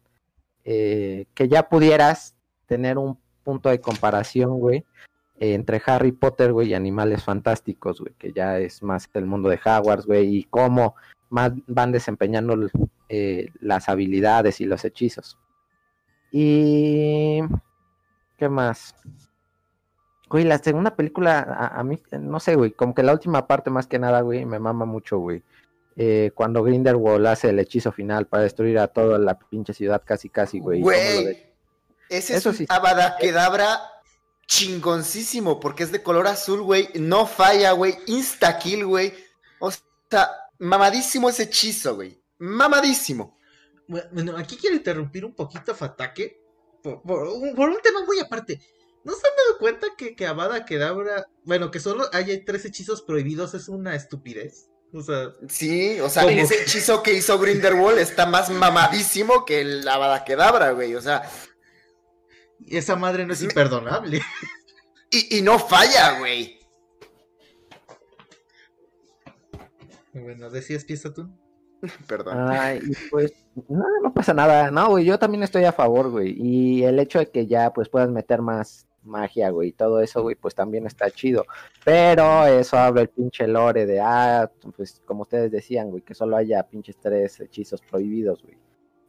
eh, que ya pudieras tener un punto de comparación, güey, entre Harry Potter, güey, y Animales Fantásticos, güey, que ya es más el mundo de Hogwarts, güey, y cómo más van desempeñando eh, las habilidades y los hechizos. Y... ¿Qué más? Güey, la segunda película, a, a mí, no sé, güey, como que la última parte más que nada, güey, me mama mucho, güey. Eh, cuando Grindelwald hace el hechizo final para destruir a toda la pinche ciudad casi, casi, güey. Güey, ese Eso es un sí. Avada Kedavra chingoncísimo, porque es de color azul, güey. No falla, güey. Insta kill, güey. O sea, mamadísimo ese hechizo, güey. Mamadísimo. Bueno, aquí quiero interrumpir un poquito Fatake por, por un, por un tema muy aparte. ¿No se han dado cuenta que, que Avada Kedavra, bueno, que solo hay tres hechizos prohibidos es una estupidez? O sea, Sí, o sea, ¿Cómo? ese hechizo que hizo Grindelwald está más mamadísimo que el Avada Kedavra, güey. O sea, esa madre no es imperdonable. y, y no falla, güey. Bueno, decías, pieza tú. Perdón. Ay, y pues, no, no pasa nada. No, güey, yo también estoy a favor, güey. Y el hecho de que ya, pues, puedas meter más magia, güey, y todo eso, güey, pues también está chido. Pero eso habla el pinche lore de, ah, pues, como ustedes decían, güey, que solo haya pinches tres hechizos prohibidos, güey.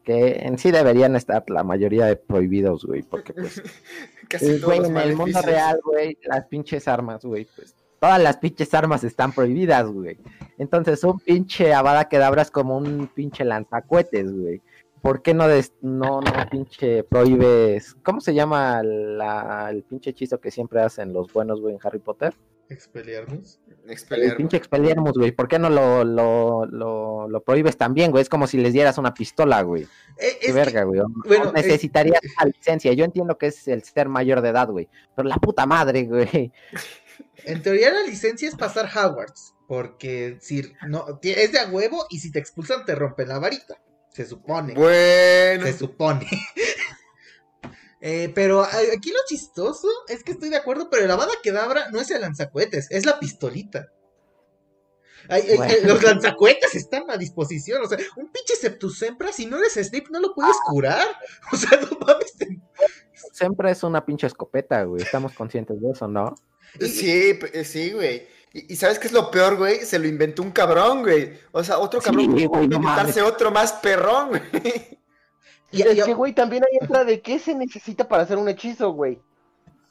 Que en sí deberían estar la mayoría de prohibidos, güey, porque, pues, Casi güey, en el mundo real, güey, las pinches armas, güey, pues todas las pinches armas están prohibidas, güey. Entonces, un pinche Avada Kedavra es como un pinche lanzacuetes, güey. ¿Por qué no, des- no, no pinche prohíbes? ¿Cómo se llama la- el pinche hechizo que siempre hacen los buenos, güey, en Harry Potter? Expeliarmus. El Expelliarmus. pinche Expelliarmus, güey. ¿Por qué no lo, lo, lo, lo prohíbes también, güey? Es como si les dieras una pistola, güey. Eh, Qué verga, güey. Bueno, necesitarías una licencia. Yo entiendo que es el ser mayor de edad, güey. Pero la puta madre, güey. En teoría la licencia es pasar Hogwarts, porque si no es de a huevo y si te expulsan te rompen la varita. Se supone. Bueno. Se supone. Eh, pero a- aquí lo chistoso es que estoy de acuerdo, pero el Avada Kedavra no es el lanzacohetes, es la pistolita. Ay, ay, Bueno. ay, los lanzacohetes están a disposición. O sea, un pinche Septusempra, si no eres Snape, no lo puedes curar. O sea, no mames. te- Siempre es una pinche escopeta, güey. Estamos conscientes de eso, ¿no? Sí, eh, sí, güey. Y, y ¿sabes qué es lo peor, güey? Se lo inventó un cabrón, güey. O sea, otro cabrón Sí, güey, no inventarse otro más perrón, güey. Y- es que, güey, también ahí entra de qué se necesita para hacer un hechizo, güey.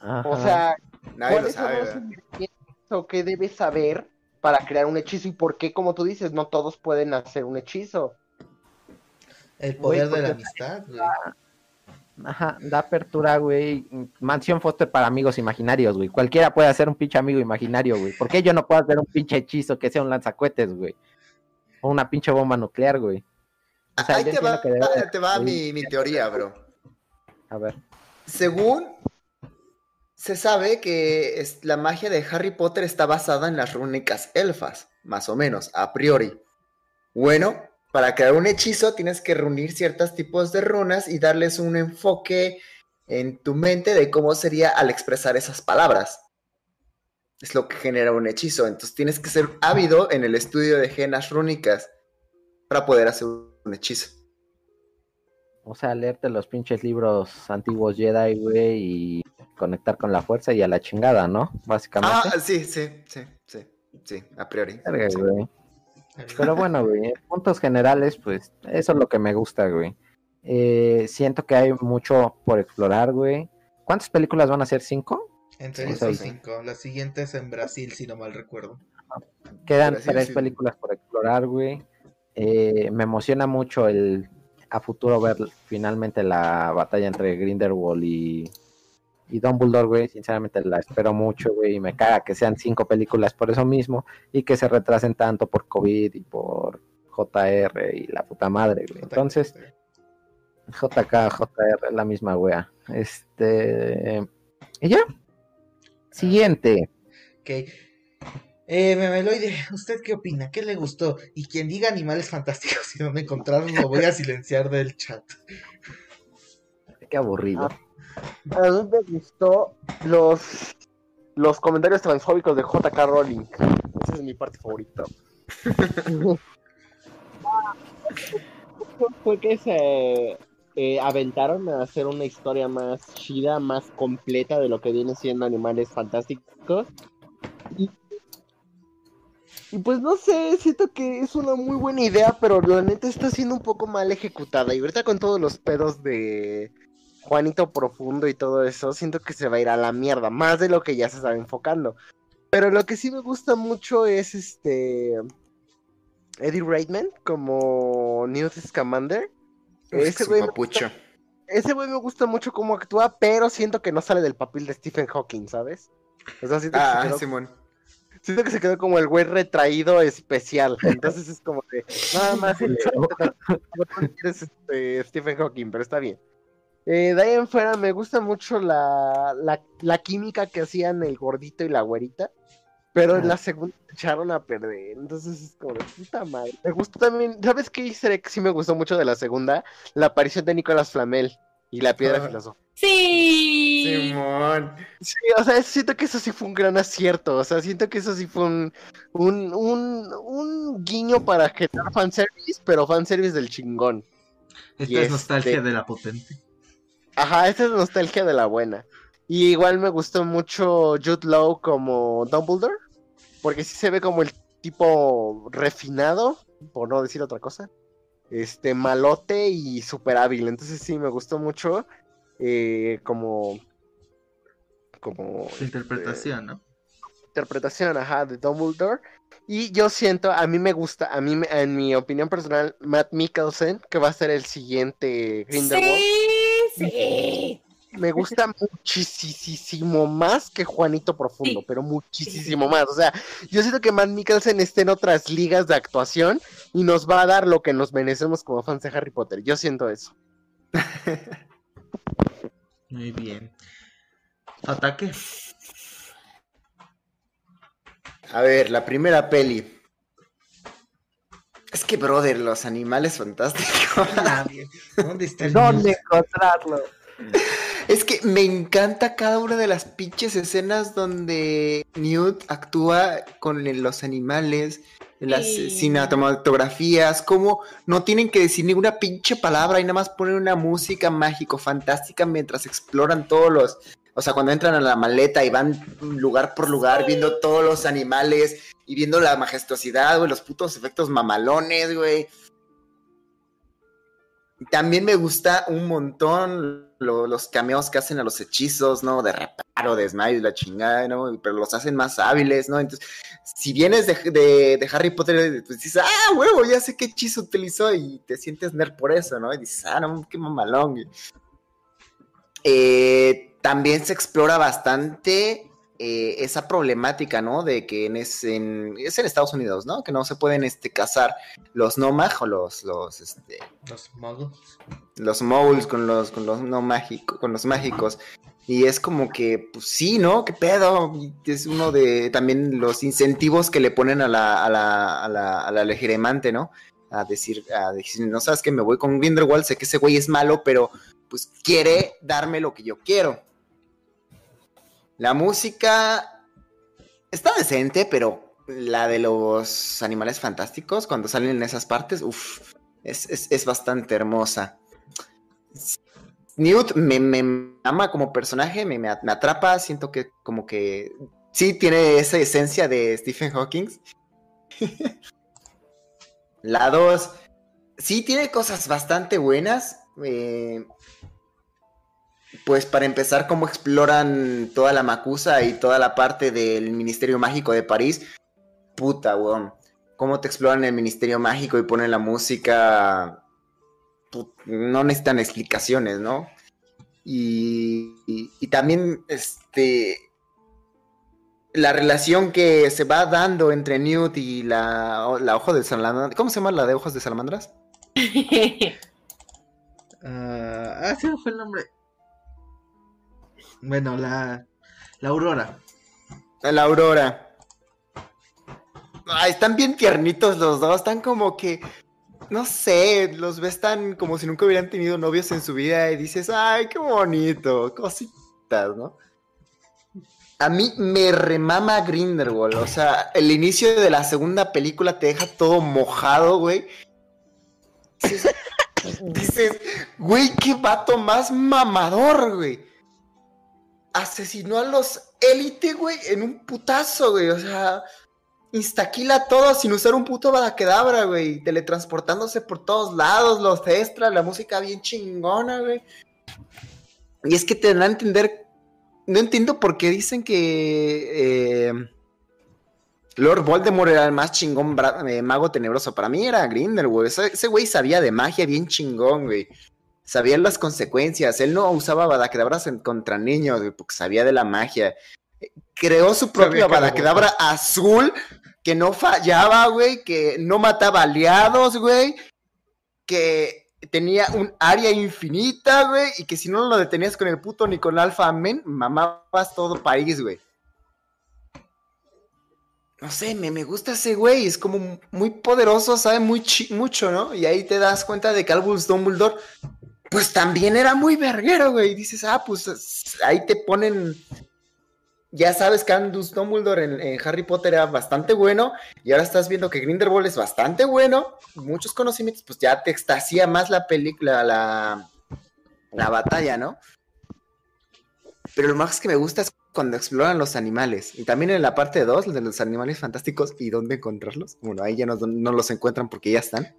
Ajá. O sea, Nadie ¿cuál lo es sabe, que debes saber para crear un hechizo? Y por qué, como tú dices, no todos pueden hacer un hechizo. el poder Güey, de la amistad, güey. Ajá, da apertura, güey. Mansión Foster para amigos imaginarios, güey. Cualquiera puede hacer un pinche amigo imaginario, güey. ¿Por qué yo no puedo hacer un pinche hechizo que sea un lanzacuetes, güey? O una pinche bomba nuclear, güey. O sea, Ahí te va, que de- te va mi, mi teoría, bro. A ver. Según se sabe que es- la magia de Harry Potter está basada en las rúnicas elfas, más o menos, a priori. Bueno, para crear un hechizo tienes que reunir ciertos tipos de runas y darles un enfoque en tu mente de cómo sería al expresar esas palabras. Es lo que genera un hechizo. Entonces tienes que ser ávido en el estudio de genas rúnicas para poder hacer un hechizo. O sea, leerte los pinches libros antiguos Jedi, güey, y conectar con la fuerza y a la chingada, ¿no? Básicamente. Ah, sí, sí, sí, sí, sí, a priori. Verga, sí. güey. Pero bueno, güey, en puntos generales, pues eso es lo que me gusta, güey. Eh, siento que hay mucho por explorar, güey. ¿Cuántas películas van a ser? ¿Cinco? Entre Sí, sí. cinco. La siguiente es en Brasil, si no mal recuerdo. Quedan Brasil, tres sí. películas por explorar, güey. Eh, me emociona mucho el a futuro ver finalmente la batalla entre Grindelwald y, y Dumbledore, güey. Sinceramente la espero mucho, güey. Y me caga que sean cinco películas por eso mismo y que se retrasen tanto por COVID y por JR y la puta madre, güey. Entonces, JK, JR, la misma wea. Este. ¿Y ya? Siguiente. Ok. Eh, Memeloide, ¿usted qué opina? ¿Qué le gustó? Y quien diga animales fantásticos y dónde encontrarlos, lo voy a silenciar del chat. Qué aburrido. A mí me gustó los, los comentarios transfóbicos de JK Rowling. Esa es mi parte favorita. Fue que se eh, aventaron a hacer una historia más chida, más completa de lo que viene siendo Animales Fantásticos. Y, y pues no sé, siento que es una muy buena idea, pero la neta está siendo un poco mal ejecutada. Y ahorita con todos los pedos de, Juanito Profundo y todo eso, siento que se va a ir a la mierda, más de lo que ya se está enfocando. Pero lo que sí me gusta mucho es este Eddie Redmayne como Newt Scamander. Ese güey, me papucho. gusta, ese güey me gusta mucho cómo actúa, pero siento que no sale del papel de Stephen Hawking, ¿sabes? O sea, siento, que, Ah, quedó, Simón. siento que se quedó como el güey retraído especial. Entonces es como que nada más eres este, Stephen Hawking, pero está bien. Eh, de ahí en fuera me gusta mucho la, la, la química que hacían el gordito y la güerita. Pero en la segunda se echaron a perder. Entonces es como de puta madre. Me gustó también. ¿Sabes qué hice que sí me gustó mucho de la segunda? La aparición de Nicolás Flamel y la piedra Ah. filosofal. Sí. Simón. Sí, o sea, siento que eso sí fue un gran acierto. O sea, siento que eso sí fue un, un, un, un guiño para generar fanservice, pero fanservice del chingón. Esta Y es nostalgia este- de la potente. Ajá, esta es nostalgia de la buena. Y igual me gustó mucho Jude Law como Dumbledore, porque sí se ve como el tipo refinado, por no decir otra cosa. Este, malote y súper hábil. Entonces sí, me gustó mucho eh, como... Como Su interpretación, ¿no? interpretación, ajá, de Dumbledore. Y yo siento, a mí me gusta, a mí, me- en mi opinión personal, Matt Mikkelsen, que va a ser el siguiente Grindelwald, Sí, sí. me gusta muchísimo más que Juanito Profundo, Sí. pero muchísimo más. O sea, yo siento que Matt Mikkelsen esté en otras ligas de actuación y nos va a dar lo que nos merecemos como fans de Harry Potter. Yo siento eso. Muy bien. Ataque. A ver, la primera peli. Es que, brother, los animales fantásticos. ¿Dónde está el ¿Dónde encontrarlo? Es que me encanta cada una de las pinches escenas donde Newt actúa con los animales, las Sí. cinematografías, como no tienen que decir ninguna pinche palabra y nada más ponen una música mágico, fantástica mientras exploran todos los... O sea, cuando entran a la maleta y van lugar por lugar viendo todos los animales y viendo la majestuosidad, güey, los putos efectos mamalones, güey. También me gusta un montón lo- los cameos que hacen a los hechizos, ¿no? De reparo, de Smile, la chingada, ¿no? Pero los hacen más hábiles, ¿no? Entonces, si vienes de, de- de Harry Potter, pues dices, ah, huevo, ya sé qué hechizo utilizó y te sientes nerd por eso, ¿no? Y dices, ah, no, qué mamalón. güey". Eh, también se explora bastante eh, esa problemática, ¿no? De que en es, en, es en Estados Unidos, ¿no? Que no se pueden este, cazar los nomag o los, los, este, Los muggles. los moles con los con los no mágicos con los mágicos y es como que pues sí no qué pedo es uno de también los incentivos que le ponen a la a la a la, a la legirimante no a decir a decir no sabes que me voy con Grindelwald sé que ese güey es malo pero pues quiere darme lo que yo quiero la música está decente pero la de los animales fantásticos cuando salen en esas partes uff es, bastante hermosa. Newt me, ama como personaje, me, me, me atrapa, siento que como que sí tiene esa esencia de Stephen Hawking. La 2, sí tiene cosas bastante buenas. eh, pues para empezar, cómo exploran toda la Macusa y toda la parte del Ministerio Mágico de París. Puta, weón. Cómo te exploran el Ministerio Mágico y ponen la música no necesitan explicaciones, ¿no? Y, y- y también, este, la relación que se va dando entre Newt y la, la ojo de salamandra, ¿cómo se llama la de ojos de salamandras? Ah, ah, me fue el nombre. Bueno, la, la Aurora. La Aurora. Ay, están bien tiernitos los dos, están como que, no sé, los ves tan como si nunca hubieran tenido novios en su vida y dices, ay, qué bonito, cositas, ¿no? A mí me remama Grindelwald, o sea, el inicio de la segunda película te deja todo mojado, güey. Dices, dices, güey, qué vato más mamador, güey. Asesinó a los élite, güey, en un putazo, güey, o sea, instaquila todo sin usar un puto badaquedabra, güey, teletransportándose por todos lados, los extras, la música bien chingona, güey. Y es que te dan a entender, no entiendo por qué dicen que eh, Lord Voldemort era el más chingón eh, mago tenebroso. Para mí era Grindelwald. Ese, ese güey sabía de magia bien chingón, güey. Sabía las consecuencias. Él no usaba badaquedabras en- contra niños, porque sabía de la magia. Creó su era badaquedabra azul que no fallaba, güey, que no mataba aliados, güey, que tenía un área infinita, güey, y que si no lo detenías con el puto ni con Alpha Men, mamabas todo país, güey. No sé, me, me gusta ese güey, es como muy poderoso, sabe muy mucho, ¿no? Y ahí te das cuenta de que Albus Dumbledore, pues también era muy verguero, güey. Y dices, ah, pues es- ahí te ponen ya sabes que Andus Dumbledore en, Harry Potter era bastante bueno y ahora estás viendo que Grindelwald es bastante bueno, muchos conocimientos, pues ya te extasía más la película, la, la batalla, ¿no? Pero lo más que me gusta es cuando exploran los animales. Y también en la parte 2, de los animales fantásticos y dónde encontrarlos. Bueno, ahí ya no los encuentran porque ya están.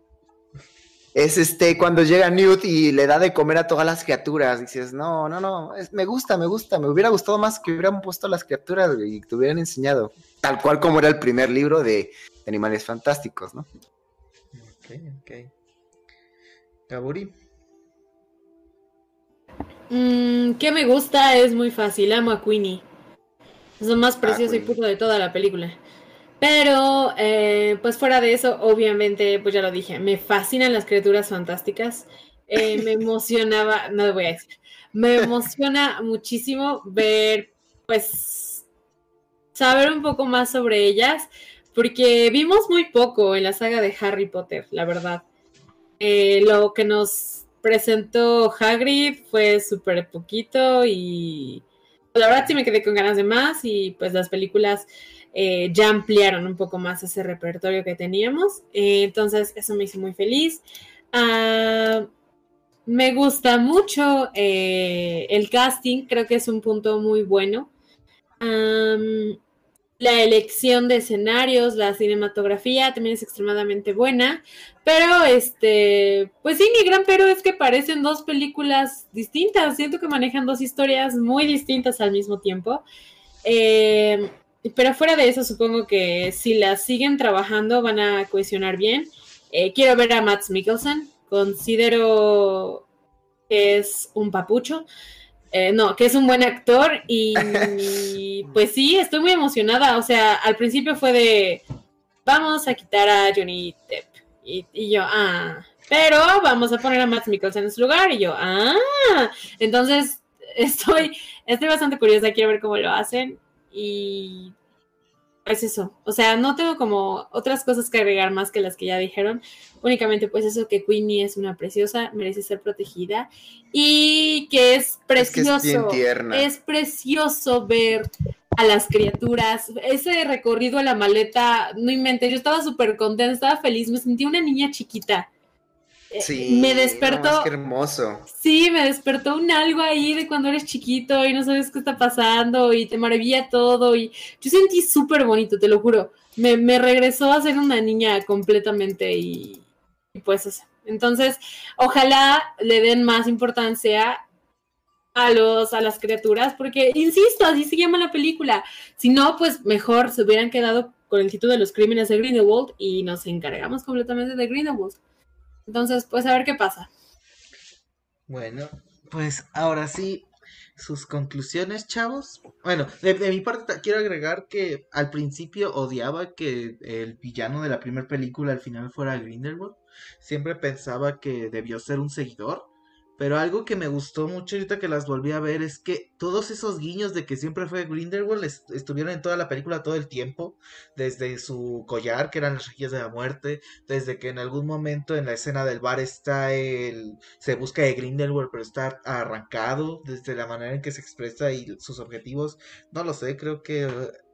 Es este cuando llega Newt y le da de comer a todas las criaturas. Dices, no, no, no, es- me gusta, me gusta. Me hubiera gustado más que hubieran puesto las criaturas y te hubieran enseñado. Tal cual como era el primer libro de, animales fantásticos, ¿no? Ok, ok. Gaburi. Mm, ¿Qué me gusta? Es muy fácil, amo a Queenie. Es lo más precioso y puro de toda la película. Pero, eh, pues fuera de eso, obviamente, pues ya lo dije, me fascinan las criaturas fantásticas. Eh, me emocionaba, no lo voy a decir, me emociona muchísimo ver, pues, saber un poco más sobre ellas, porque vimos muy poco en la saga de Harry Potter, la verdad. Eh, lo que nos presentó Hagrid fue súper poquito y la verdad sí me quedé con ganas de más y pues las películas eh, ya ampliaron un poco más ese repertorio que teníamos. Eh, entonces eso me hizo muy feliz. Ah, me gusta mucho eh, el casting, creo que es un punto muy bueno. La elección de escenarios, la cinematografía también es extremadamente buena. Pero, este, pues sí, mi gran pero es que parecen dos películas distintas. Siento que manejan dos historias muy distintas al mismo tiempo. Pero fuera de eso, supongo que si las siguen trabajando van a cohesionar bien. Eh, quiero ver a Matt Mikkelsen. Considero que es un papucho. Eh, no, que es un buen actor y pues sí, estoy muy emocionada. O sea, al principio fue de, vamos a quitar a Johnny Depp. Y, y yo, ah, pero vamos a poner a Matt Mikkelsen en su lugar. Y yo, ah, entonces estoy, estoy bastante curiosa, quiero ver cómo lo hacen. Y pues eso, o sea, no tengo como otras cosas que agregar más que las que ya dijeron. Únicamente pues eso que Queenie es una preciosa, merece ser protegida y que es Es que precioso. es tierna. Es precioso ver a las criaturas. Ese recorrido a la maleta, no inventes, yo estaba súper contenta, estaba feliz, me sentí una niña chiquita. Eh, Sí, me no, despertó, es que hermoso. sí, me despertó un algo ahí de cuando eres chiquito y no sabes qué está pasando y te maravilla todo y yo sentí súper bonito, te lo juro. Me, me regresó a ser una niña completamente y, y pues eso. Entonces, ojalá le den más importancia a los a las criaturas porque insisto, así se llama la película. Si no, pues mejor se hubieran quedado con el título de los crímenes de Grindelwald y nos encargamos completamente de Grindelwald. Entonces, pues a ver qué pasa. Bueno, pues ahora sí, sus conclusiones, chavos. Bueno, de, mi parte quiero agregar que al principio odiaba que el villano de la primera película al final fuera Grindelwald. Siempre pensaba que debió ser un seguidor. Pero algo que me gustó mucho ahorita que las volví a ver es que todos esos guiños de que siempre fue Grindelwald est- estuvieron en toda la película todo el tiempo. Desde su collar, que eran las rejillas de la muerte. Desde que en algún momento en la escena del bar está el se busca de Grindelwald, pero está arrancado desde la manera en que se expresa y sus objetivos. No lo sé, creo que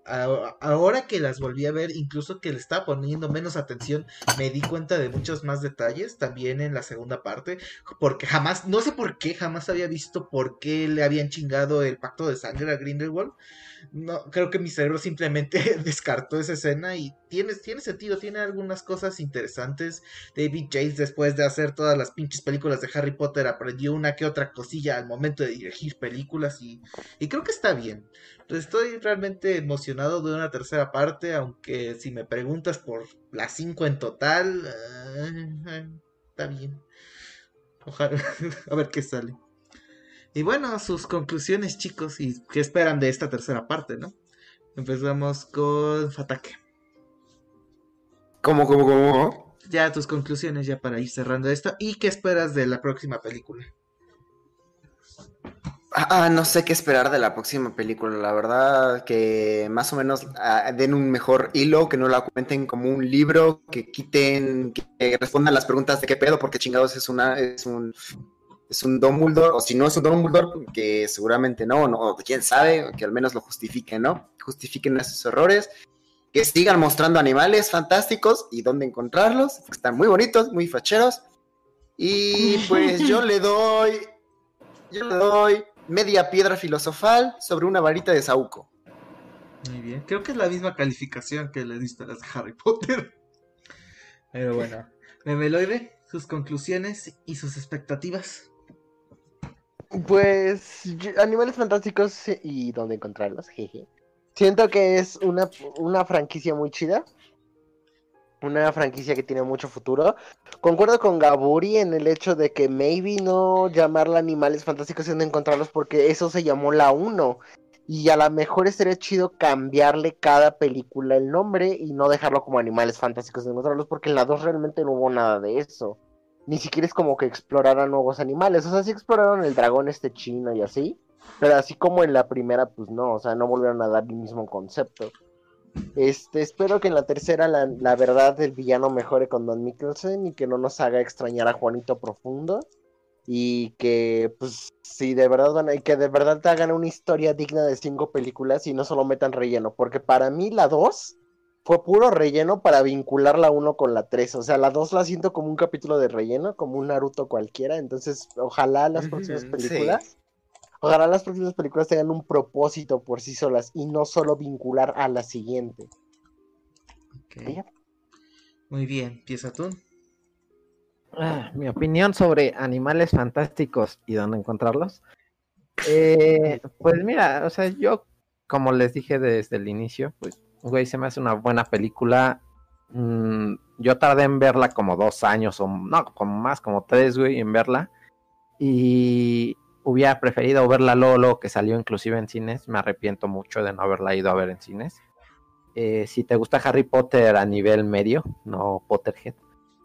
ahora que las volví a ver, incluso que le estaba poniendo menos atención, me di cuenta de muchos más detalles también en la segunda parte, porque jamás, no sé por qué, jamás había visto por qué le habían chingado el pacto de sangre a Grindelwald. No, creo que mi cerebro simplemente descartó esa escena y tiene, tiene sentido, tiene algunas cosas interesantes. David Yates, después de hacer todas las pinches películas de Harry Potter, aprendió una que otra cosilla al momento de dirigir películas y, y creo que está bien. Pues Estoy realmente emocionado de una tercera parte, aunque si me preguntas por las cinco en total, eh, está bien. Ojalá, a ver qué sale. Y bueno, sus conclusiones, chicos, y qué esperan de esta tercera parte, ¿no? Empezamos con Fatake. ¿Cómo, cómo, cómo? Ya tus conclusiones ya para ir cerrando esto. ¿Y qué esperas de la próxima película? Ah, no sé qué esperar de la próxima película. La verdad que más o menos ah, den un mejor hilo, que no la cuenten como un libro, que quiten, que respondan las preguntas de qué pedo, porque chingados es una, es un, es un Dumbledore, o si no es un Dumbledore, que seguramente no, no, quién sabe, que al menos lo justifiquen, ¿no? Justifiquen esos errores, que sigan mostrando animales fantásticos y dónde encontrarlos, están muy bonitos, muy facheros. Y pues yo le doy, yo le doy media piedra filosofal sobre una varita de Sauco. Muy bien, creo que es la misma calificación que le diste a las Harry Potter. Pero bueno, Memeloide, sus conclusiones y sus expectativas. Pues Animales Fantásticos y dónde encontrarlos, jeje. Siento que es una, una franquicia muy chida. Una franquicia que tiene mucho futuro. Concuerdo con Gaburi en el hecho de que maybe no llamarla Animales Fantásticos y dónde encontrarlos porque eso se llamó la 1. Y a lo mejor estaría chido cambiarle cada película el nombre y no dejarlo como Animales Fantásticos y encontrarlos porque en la 2 realmente no hubo nada de eso ni siquiera es como que exploraran nuevos animales. O sea, sí exploraron el dragón este chino y así. Pero así como en la primera, pues no. O sea, no volvieron a dar el mismo concepto. Este, espero que en la tercera la, la verdad del villano mejore con Don Mikkelsen y que no nos haga extrañar a Juanito Profundo. Y que, pues, si de verdad van a- que de verdad te hagan una historia digna de cinco películas y no solo metan relleno. Porque para mí la 2 fue puro relleno para vincular la 1 con la 3. O sea, la 2 la siento como un capítulo de relleno, como un Naruto cualquiera. Entonces, ojalá las próximas sí. películas, ojalá las próximas películas tengan un propósito por sí solas y no solo vincular a la siguiente. Ok. ¿Ya? Muy bien, empieza tú. Ah, mi opinión sobre animales fantásticos y dónde encontrarlos. Eh, pues mira, o sea, yo, como les dije desde el inicio, pues, güey, se me hace una buena película. Mm, yo tardé en verla como dos años, o no, como más, como tres, güey, en verla. Y hubiera preferido verla luego que salió inclusive en cines. Me arrepiento mucho de no haberla ido a ver en cines. Eh, si te gusta Harry Potter a nivel medio, no Potterhead,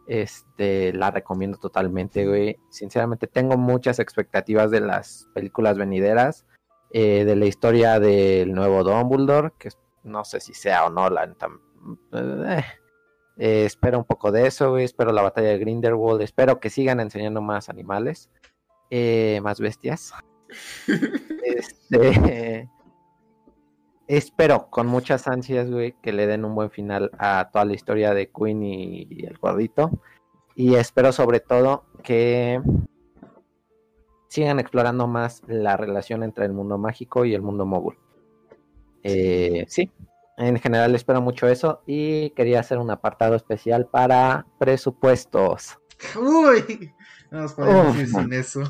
este, la recomiendo totalmente, güey. Sinceramente, tengo muchas expectativas de las películas venideras, eh, de la historia del nuevo Dumbledore, que no sé si sea o no, la neta, eh, eh, espero un poco de eso, güey. Espero la batalla de Grindelwald. Espero que sigan enseñando más animales, eh, más bestias. este, espero con muchas ansias, güey, que le den un buen final a toda la historia de Queen y, y el gordito. Y espero sobre todo que sigan explorando más la relación entre el mundo mágico y el mundo mogul. Eh, sí, en general espero mucho eso y quería hacer un apartado especial para presupuestos. Uy, no nos podemos ir sin eso.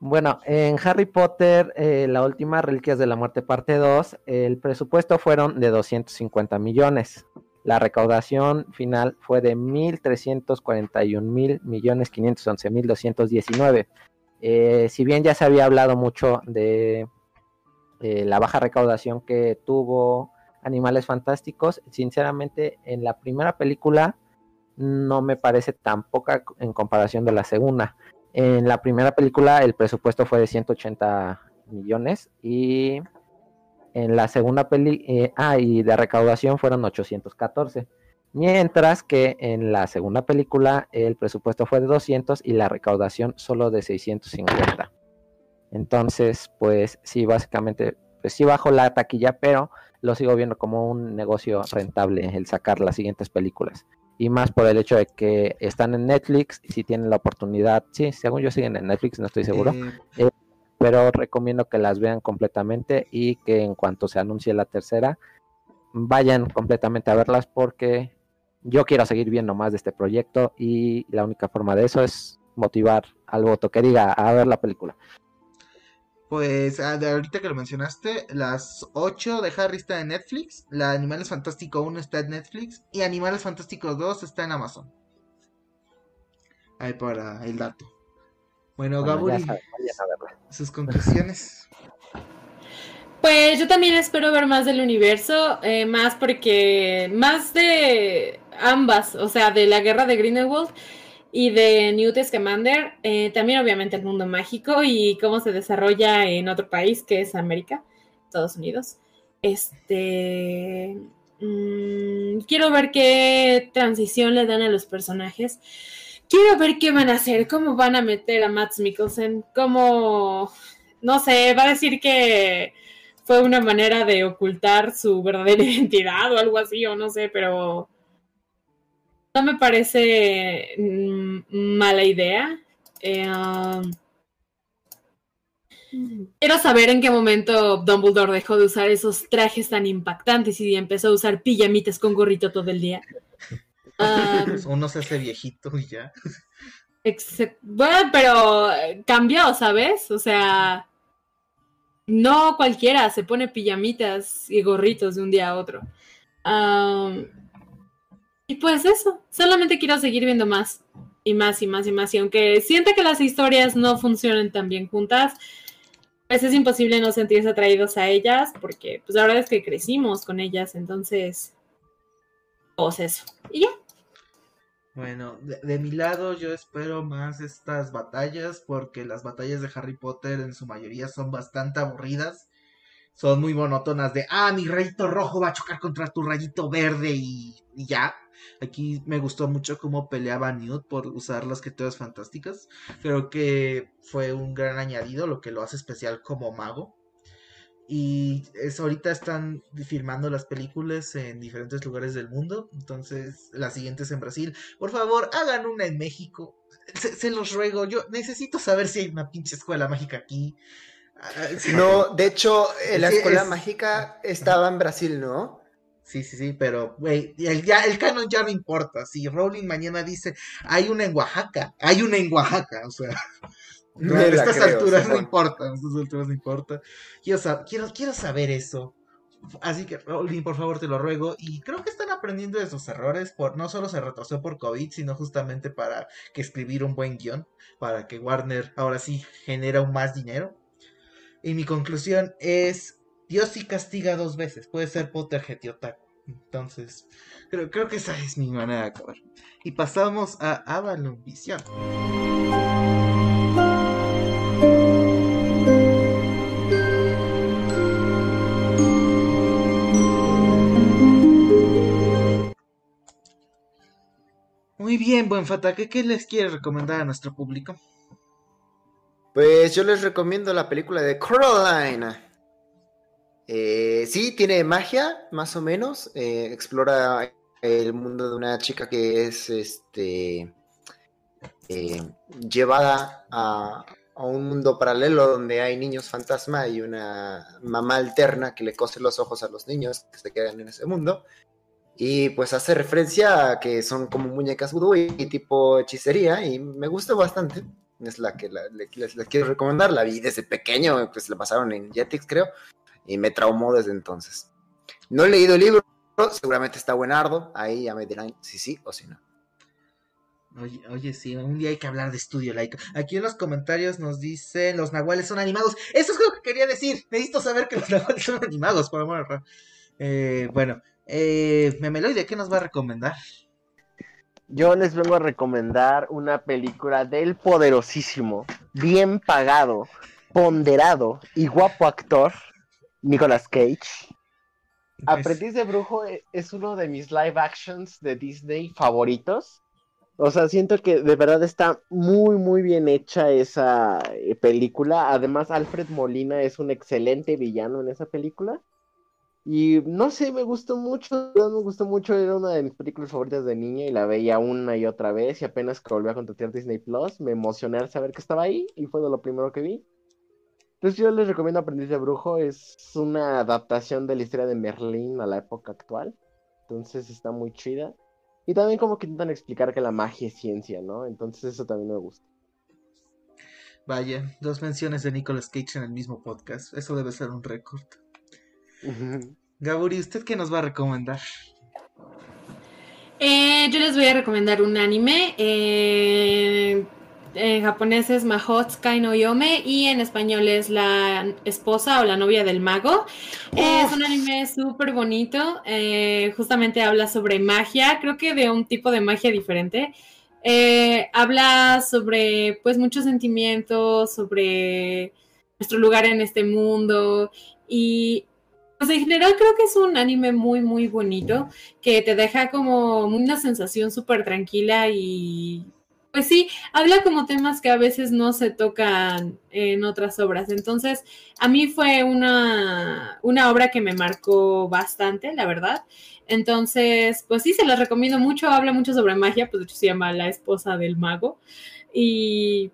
Bueno, en Harry Potter, eh, la última Reliquias de la Muerte parte 2, el presupuesto fueron de 250 millones. La recaudación final fue de 1.341 mil millones 511 mil 219. Eh, si bien ya se había hablado mucho de eh, la baja recaudación que tuvo Animales Fantásticos, sinceramente en la primera película no me parece tan poca en comparación de la segunda. En la primera película el presupuesto fue de 180 millones y en la segunda peli, eh, ah, y de recaudación fueron 814. Mientras que en la segunda película el presupuesto fue de 200 y la recaudación solo de 650. Entonces, pues sí, básicamente, pues sí bajo la taquilla, pero lo sigo viendo como un negocio rentable el sacar las siguientes películas. Y más por el hecho de que están en Netflix, y si tienen la oportunidad, sí, según yo siguen en Netflix, no estoy seguro, Eh, pero recomiendo que las vean completamente y que en cuanto se anuncie la tercera, vayan completamente a verlas porque yo quiero seguir viendo más de este proyecto y la única forma de eso es motivar al voto que diga a ver la película. Pues ah, de ahorita que lo mencionaste, las 8 de Harry está en Netflix, la Animales Fantástico 1 está en Netflix y Animales Fantásticos 2 está en Amazon. Ahí para el dato. Bueno, Bueno, Gaburi, sus conclusiones. Pues yo también espero ver más del universo, eh, más porque más de ambas, o sea, de la guerra de Grindelwald y de Newt Scamander, eh, también obviamente el mundo mágico y cómo se desarrolla en otro país que es América, Estados Unidos. Este, mm, quiero ver qué transición le dan a los personajes. quiero ver qué van a hacer, cómo van a meter a Matt Mikkelsen, cómo, no sé, va a decir que fue una manera de ocultar su verdadera identidad o algo así, o no sé, pero no me parece mm, mala idea. Eh, um, Quiero saber en qué momento Dumbledore dejó de usar esos trajes tan impactantes y empezó a usar pijamitas con gorrito todo el día. Ah, Uno se hace viejito y ya. bueno, pero cambió, ¿sabes? O sea, no cualquiera se pone pijamitas y gorritos de un día a otro. Am, y pues eso, solamente quiero seguir viendo más y más y más y más. Y aunque sienta que las historias no funcionan tan bien juntas, pues es imposible no sentirse atraídos a ellas porque pues la verdad es que crecimos con ellas, entonces, pues eso. Y ya. Bueno, de, mi lado yo espero más estas batallas porque las batallas de Harry Potter en su mayoría son bastante aburridas. Son muy monótonas de, ah, mi rayito rojo va a chocar contra tu rayito verde y ya. Aquí me gustó mucho cómo peleaba Newt por usar las criaturas fantásticas. Creo que fue un gran añadido, lo que lo hace especial como mago. Y es, ahorita están filmando las películas en diferentes lugares del mundo. Entonces, la siguiente es en Brasil. Por favor, hagan una en México. Se, se los ruego. Yo necesito saber si hay una pinche escuela mágica aquí. Ah. No, de hecho, la escuela es- mágica estaba en Brasil, ¿no? Sí, sí, sí, pero, güey, el, ya, el canon ya no importa. Si Rowling mañana dice, hay una en Oaxaca, hay una en Oaxaca, o sea, no, a estas creo, alturas no Simón. importa, a estas alturas no importa. Quiero, quiero, quiero saber eso. Así que, Rowling, por favor, te lo ruego. Y creo que están aprendiendo de sus errores. Por, no solo se retrasó por COVID, sino justamente para que escribir un buen guion. Para que Warner ahora sí genera aún más dinero. Y mi conclusión es: Dios sí castiga dos veces. Puede ser Potterhead y. Entonces, creo, creo que esa es mi manera de acabar. Y pasamos a Avalon Visión. Muy bien, buen Fatake, ¿qué les quiere recomendar a nuestro público? Pues yo les recomiendo la película de Coraline. Eh, sí, tiene magia, más o menos. eh, explora el mundo de una chica que es este eh, llevada a, un mundo paralelo donde hay niños fantasma y una mamá alterna que le cose los ojos a los niños que se quedan en ese mundo. Y pues hace referencia a que son como muñecas vudú y, y tipo hechicería y me gusta bastante. Es la que les, les quiero recomendar. La vi desde pequeño, pues la pasaron en Jetix, creo, y me traumó desde entonces. No he leído el libro, seguramente está buenardo. Ahí ya me dirán si sí o si no. Oye, oye, sí, un día hay que hablar de estudio laico. Aquí en los comentarios nos dicen los nahuales son animados. Eso es lo que quería decir. Necesito saber que los nahuales son animados, por amor. Eh, bueno, eh, Memeloide, ¿qué nos va a recomendar? Yo les vengo a recomendar una película del poderosísimo, bien pagado, ponderado y guapo actor Nicolas Cage. Aprendiz de Brujo e- es uno de mis live actions de Disney favoritos. O sea, siento que de verdad está muy, muy bien hecha esa eh, película. Además, Alfred Molina es un excelente villano en esa película. Y no sé, me gustó mucho, me gustó mucho. Era una de mis películas favoritas de niña y la veía una y otra vez. Y apenas que volví a contratar Disney Plus, me emocioné al saber que estaba ahí y fue de lo primero que vi. Entonces yo les recomiendo Aprendiz de Brujo, es una adaptación de la historia de Merlín a la época actual. Entonces está muy chida. Y también como que intentan explicar que la magia es ciencia, ¿no? Entonces eso también me gusta. Vaya, dos menciones de Nicolas Cage en el mismo podcast. Eso debe ser un récord. Gaburi, ¿usted qué nos va a recomendar? Eh, yo les voy a recomendar un anime. eh, en japonés es Mahotsukai no Yome y en español es la esposa o la novia del mago. Es un anime súper bonito. eh, justamente habla sobre magia, creo que de un tipo de magia diferente. Eh, habla sobre pues muchos sentimientos, sobre nuestro lugar en este mundo y pues en general creo que es un anime muy muy bonito que te deja como una sensación súper tranquila y Pues sí, habla como temas que a veces no se tocan en otras obras. Entonces, a mí fue una, una obra que me marcó bastante, la verdad. Entonces, pues sí, se las recomiendo mucho. Habla mucho sobre magia, pues de hecho se llama La esposa del mago. Y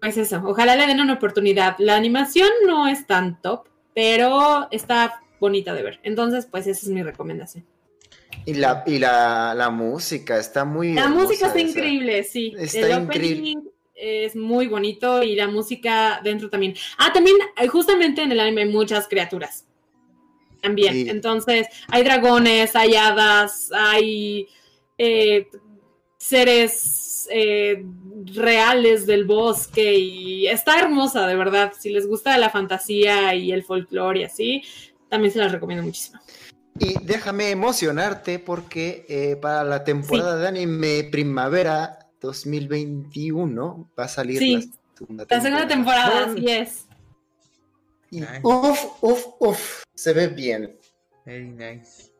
pues eso, ojalá le den una oportunidad. La animación no es tan top, pero está bonita de ver. Entonces, pues esa es mi recomendación. Y la, y la, la música está muy. La hermosa música está esa. increíble, sí. Está El increíble. opening es muy bonito y la música dentro también. Ah, también, eh, justamente en el anime hay muchas criaturas. También. Sí. Entonces, hay dragones, hay hadas, hay eh, seres eh, reales del bosque y está hermosa, de verdad. Si les gusta la fantasía y el folclore y así, también se las recomiendo muchísimo. Y déjame emocionarte porque eh, para la temporada de anime primavera 2021 va a salir Sí, la segunda La segunda temporada, Bueno, así es. y Nice. uf, uf, uf, se ve bien. Very nice.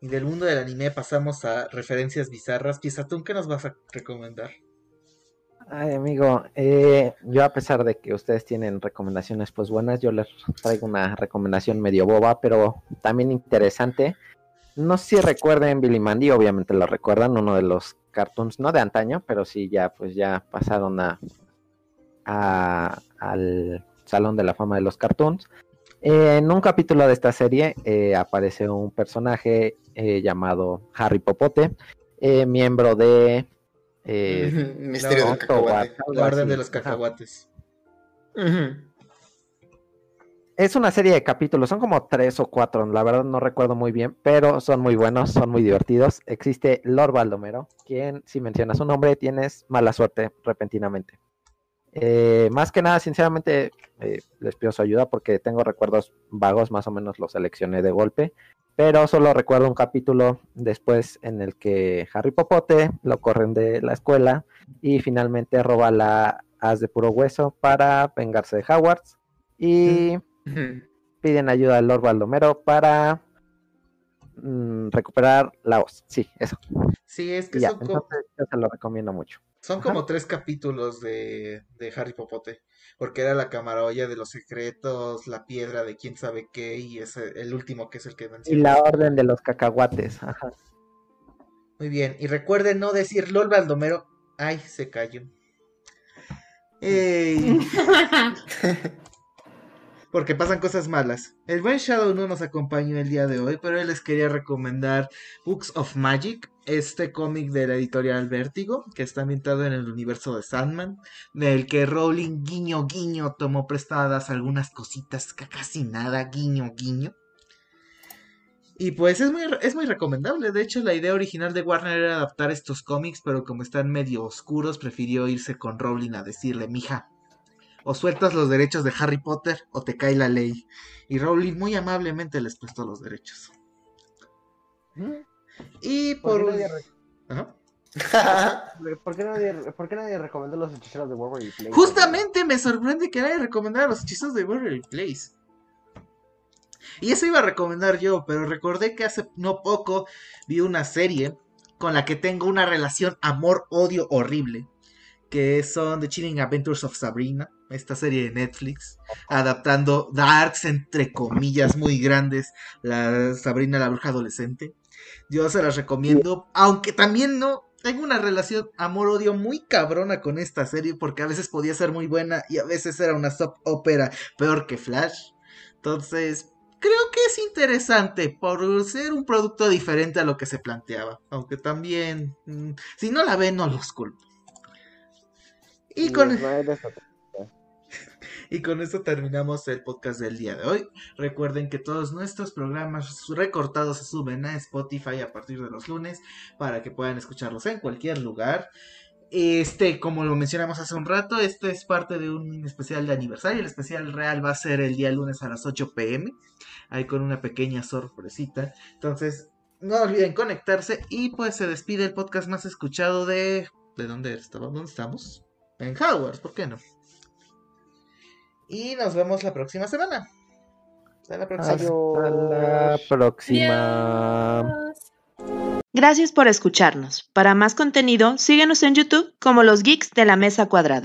Y del mundo del anime pasamos a referencias bizarras. Pisatún, ¿qué nos vas a recomendar? Ay, amigo, eh, yo a pesar de que ustedes tienen recomendaciones pues buenas, yo les traigo una recomendación medio boba, pero también interesante. No sé si recuerden Billy Mandy, obviamente lo recuerdan, uno de los cartoons, no de antaño, pero sí ya pues ya pasaron a, al Salón de la Fama de los Cartoons. Eh, en un capítulo de esta serie eh, aparece un personaje llamado Harry Popote, miembro de... eh, Misterio no, del cacahuate. La orden de los cacahuates. Es una serie de capítulos, son como tres o cuatro, la verdad no recuerdo muy bien, pero son muy buenos, son muy divertidos. Existe Lord Baldomero, quien si mencionas su nombre tienes mala suerte repentinamente. Eh, más que nada, sinceramente, eh, les pido su ayuda porque tengo recuerdos vagos, más o menos los seleccioné de golpe, pero solo recuerdo un capítulo después en el que Harry Popote lo corren de la escuela y finalmente roba la as de puro hueso para vengarse de Hogwarts y piden ayuda al Lord Baldomero para mm, recuperar la hoz. Sí, eso. Sí, es que ya, co- entonces yo se lo recomiendo mucho. Son como tres capítulos de, de Harry Popote. Porque era la camarolla de los secretos, la piedra de quién sabe qué, y es el último que es el que Y menciona. la orden de los cacahuates. Ajá. Muy bien, y recuerden no decir LOL Baldomero. Ay, se cayó. Ey, porque pasan cosas malas. El buen Shadow no nos acompañó el día de hoy, pero él les quería recomendar Books of Magic, este cómic de la editorial Vértigo, que está ambientado en el universo de Sandman, del que Rowling guiño guiño tomó prestadas algunas cositas, ca- casi nada, guiño guiño. Y pues es muy, es muy recomendable. De hecho, la idea original de Warner era adaptar estos cómics, pero como están medio oscuros, prefirió irse con Rowling a decirle, mija, o sueltas los derechos de Harry Potter o te cae la ley. Y Rowling muy amablemente les prestó los derechos. Y ¿Por por... qué nadie, Ajá. por qué nadie, por qué nadie recomendó los hechiceros de Waverly Place? Justamente me sorprende que nadie recomendara los hechizos de Waverly Place. Y eso iba a recomendar yo, pero recordé que hace no poco vi una serie con la que tengo una relación amor-odio horrible. Que son The Chilling Adventures of Sabrina, esta serie de Netflix, adaptando darks entre comillas muy grandes, la Sabrina la bruja adolescente. Yo se las recomiendo, aunque también no tengo una relación amor-odio muy cabrona con esta serie porque a veces podía ser muy buena y a veces era una soap opera peor que Flash. Entonces, creo que es interesante por ser un producto diferente a lo que se planteaba. Aunque también, mm, si no la ven, no los culpo. Y con, otro. Y con esto terminamos el podcast del día de hoy. Recuerden que todos nuestros programas recortados se suben a Spotify a partir de los lunes para que puedan escucharlos en cualquier lugar. Este, como lo mencionamos hace un rato, este es parte de un especial de aniversario. El especial real va a ser el día lunes a las 8 pm. Ahí con una pequeña sorpresita. Entonces, no olviden conectarse. Y pues se despide el podcast más escuchado de. ¿De dónde estaba? ¿Dónde estamos? En Hogwarts, ¿por qué no? Y nos vemos la próxima semana. Hasta la próxima. Hasta la próxima. Adiós. Gracias por escucharnos. Para más contenido, síguenos en YouTube como los Geeks de la Mesa Cuadrada.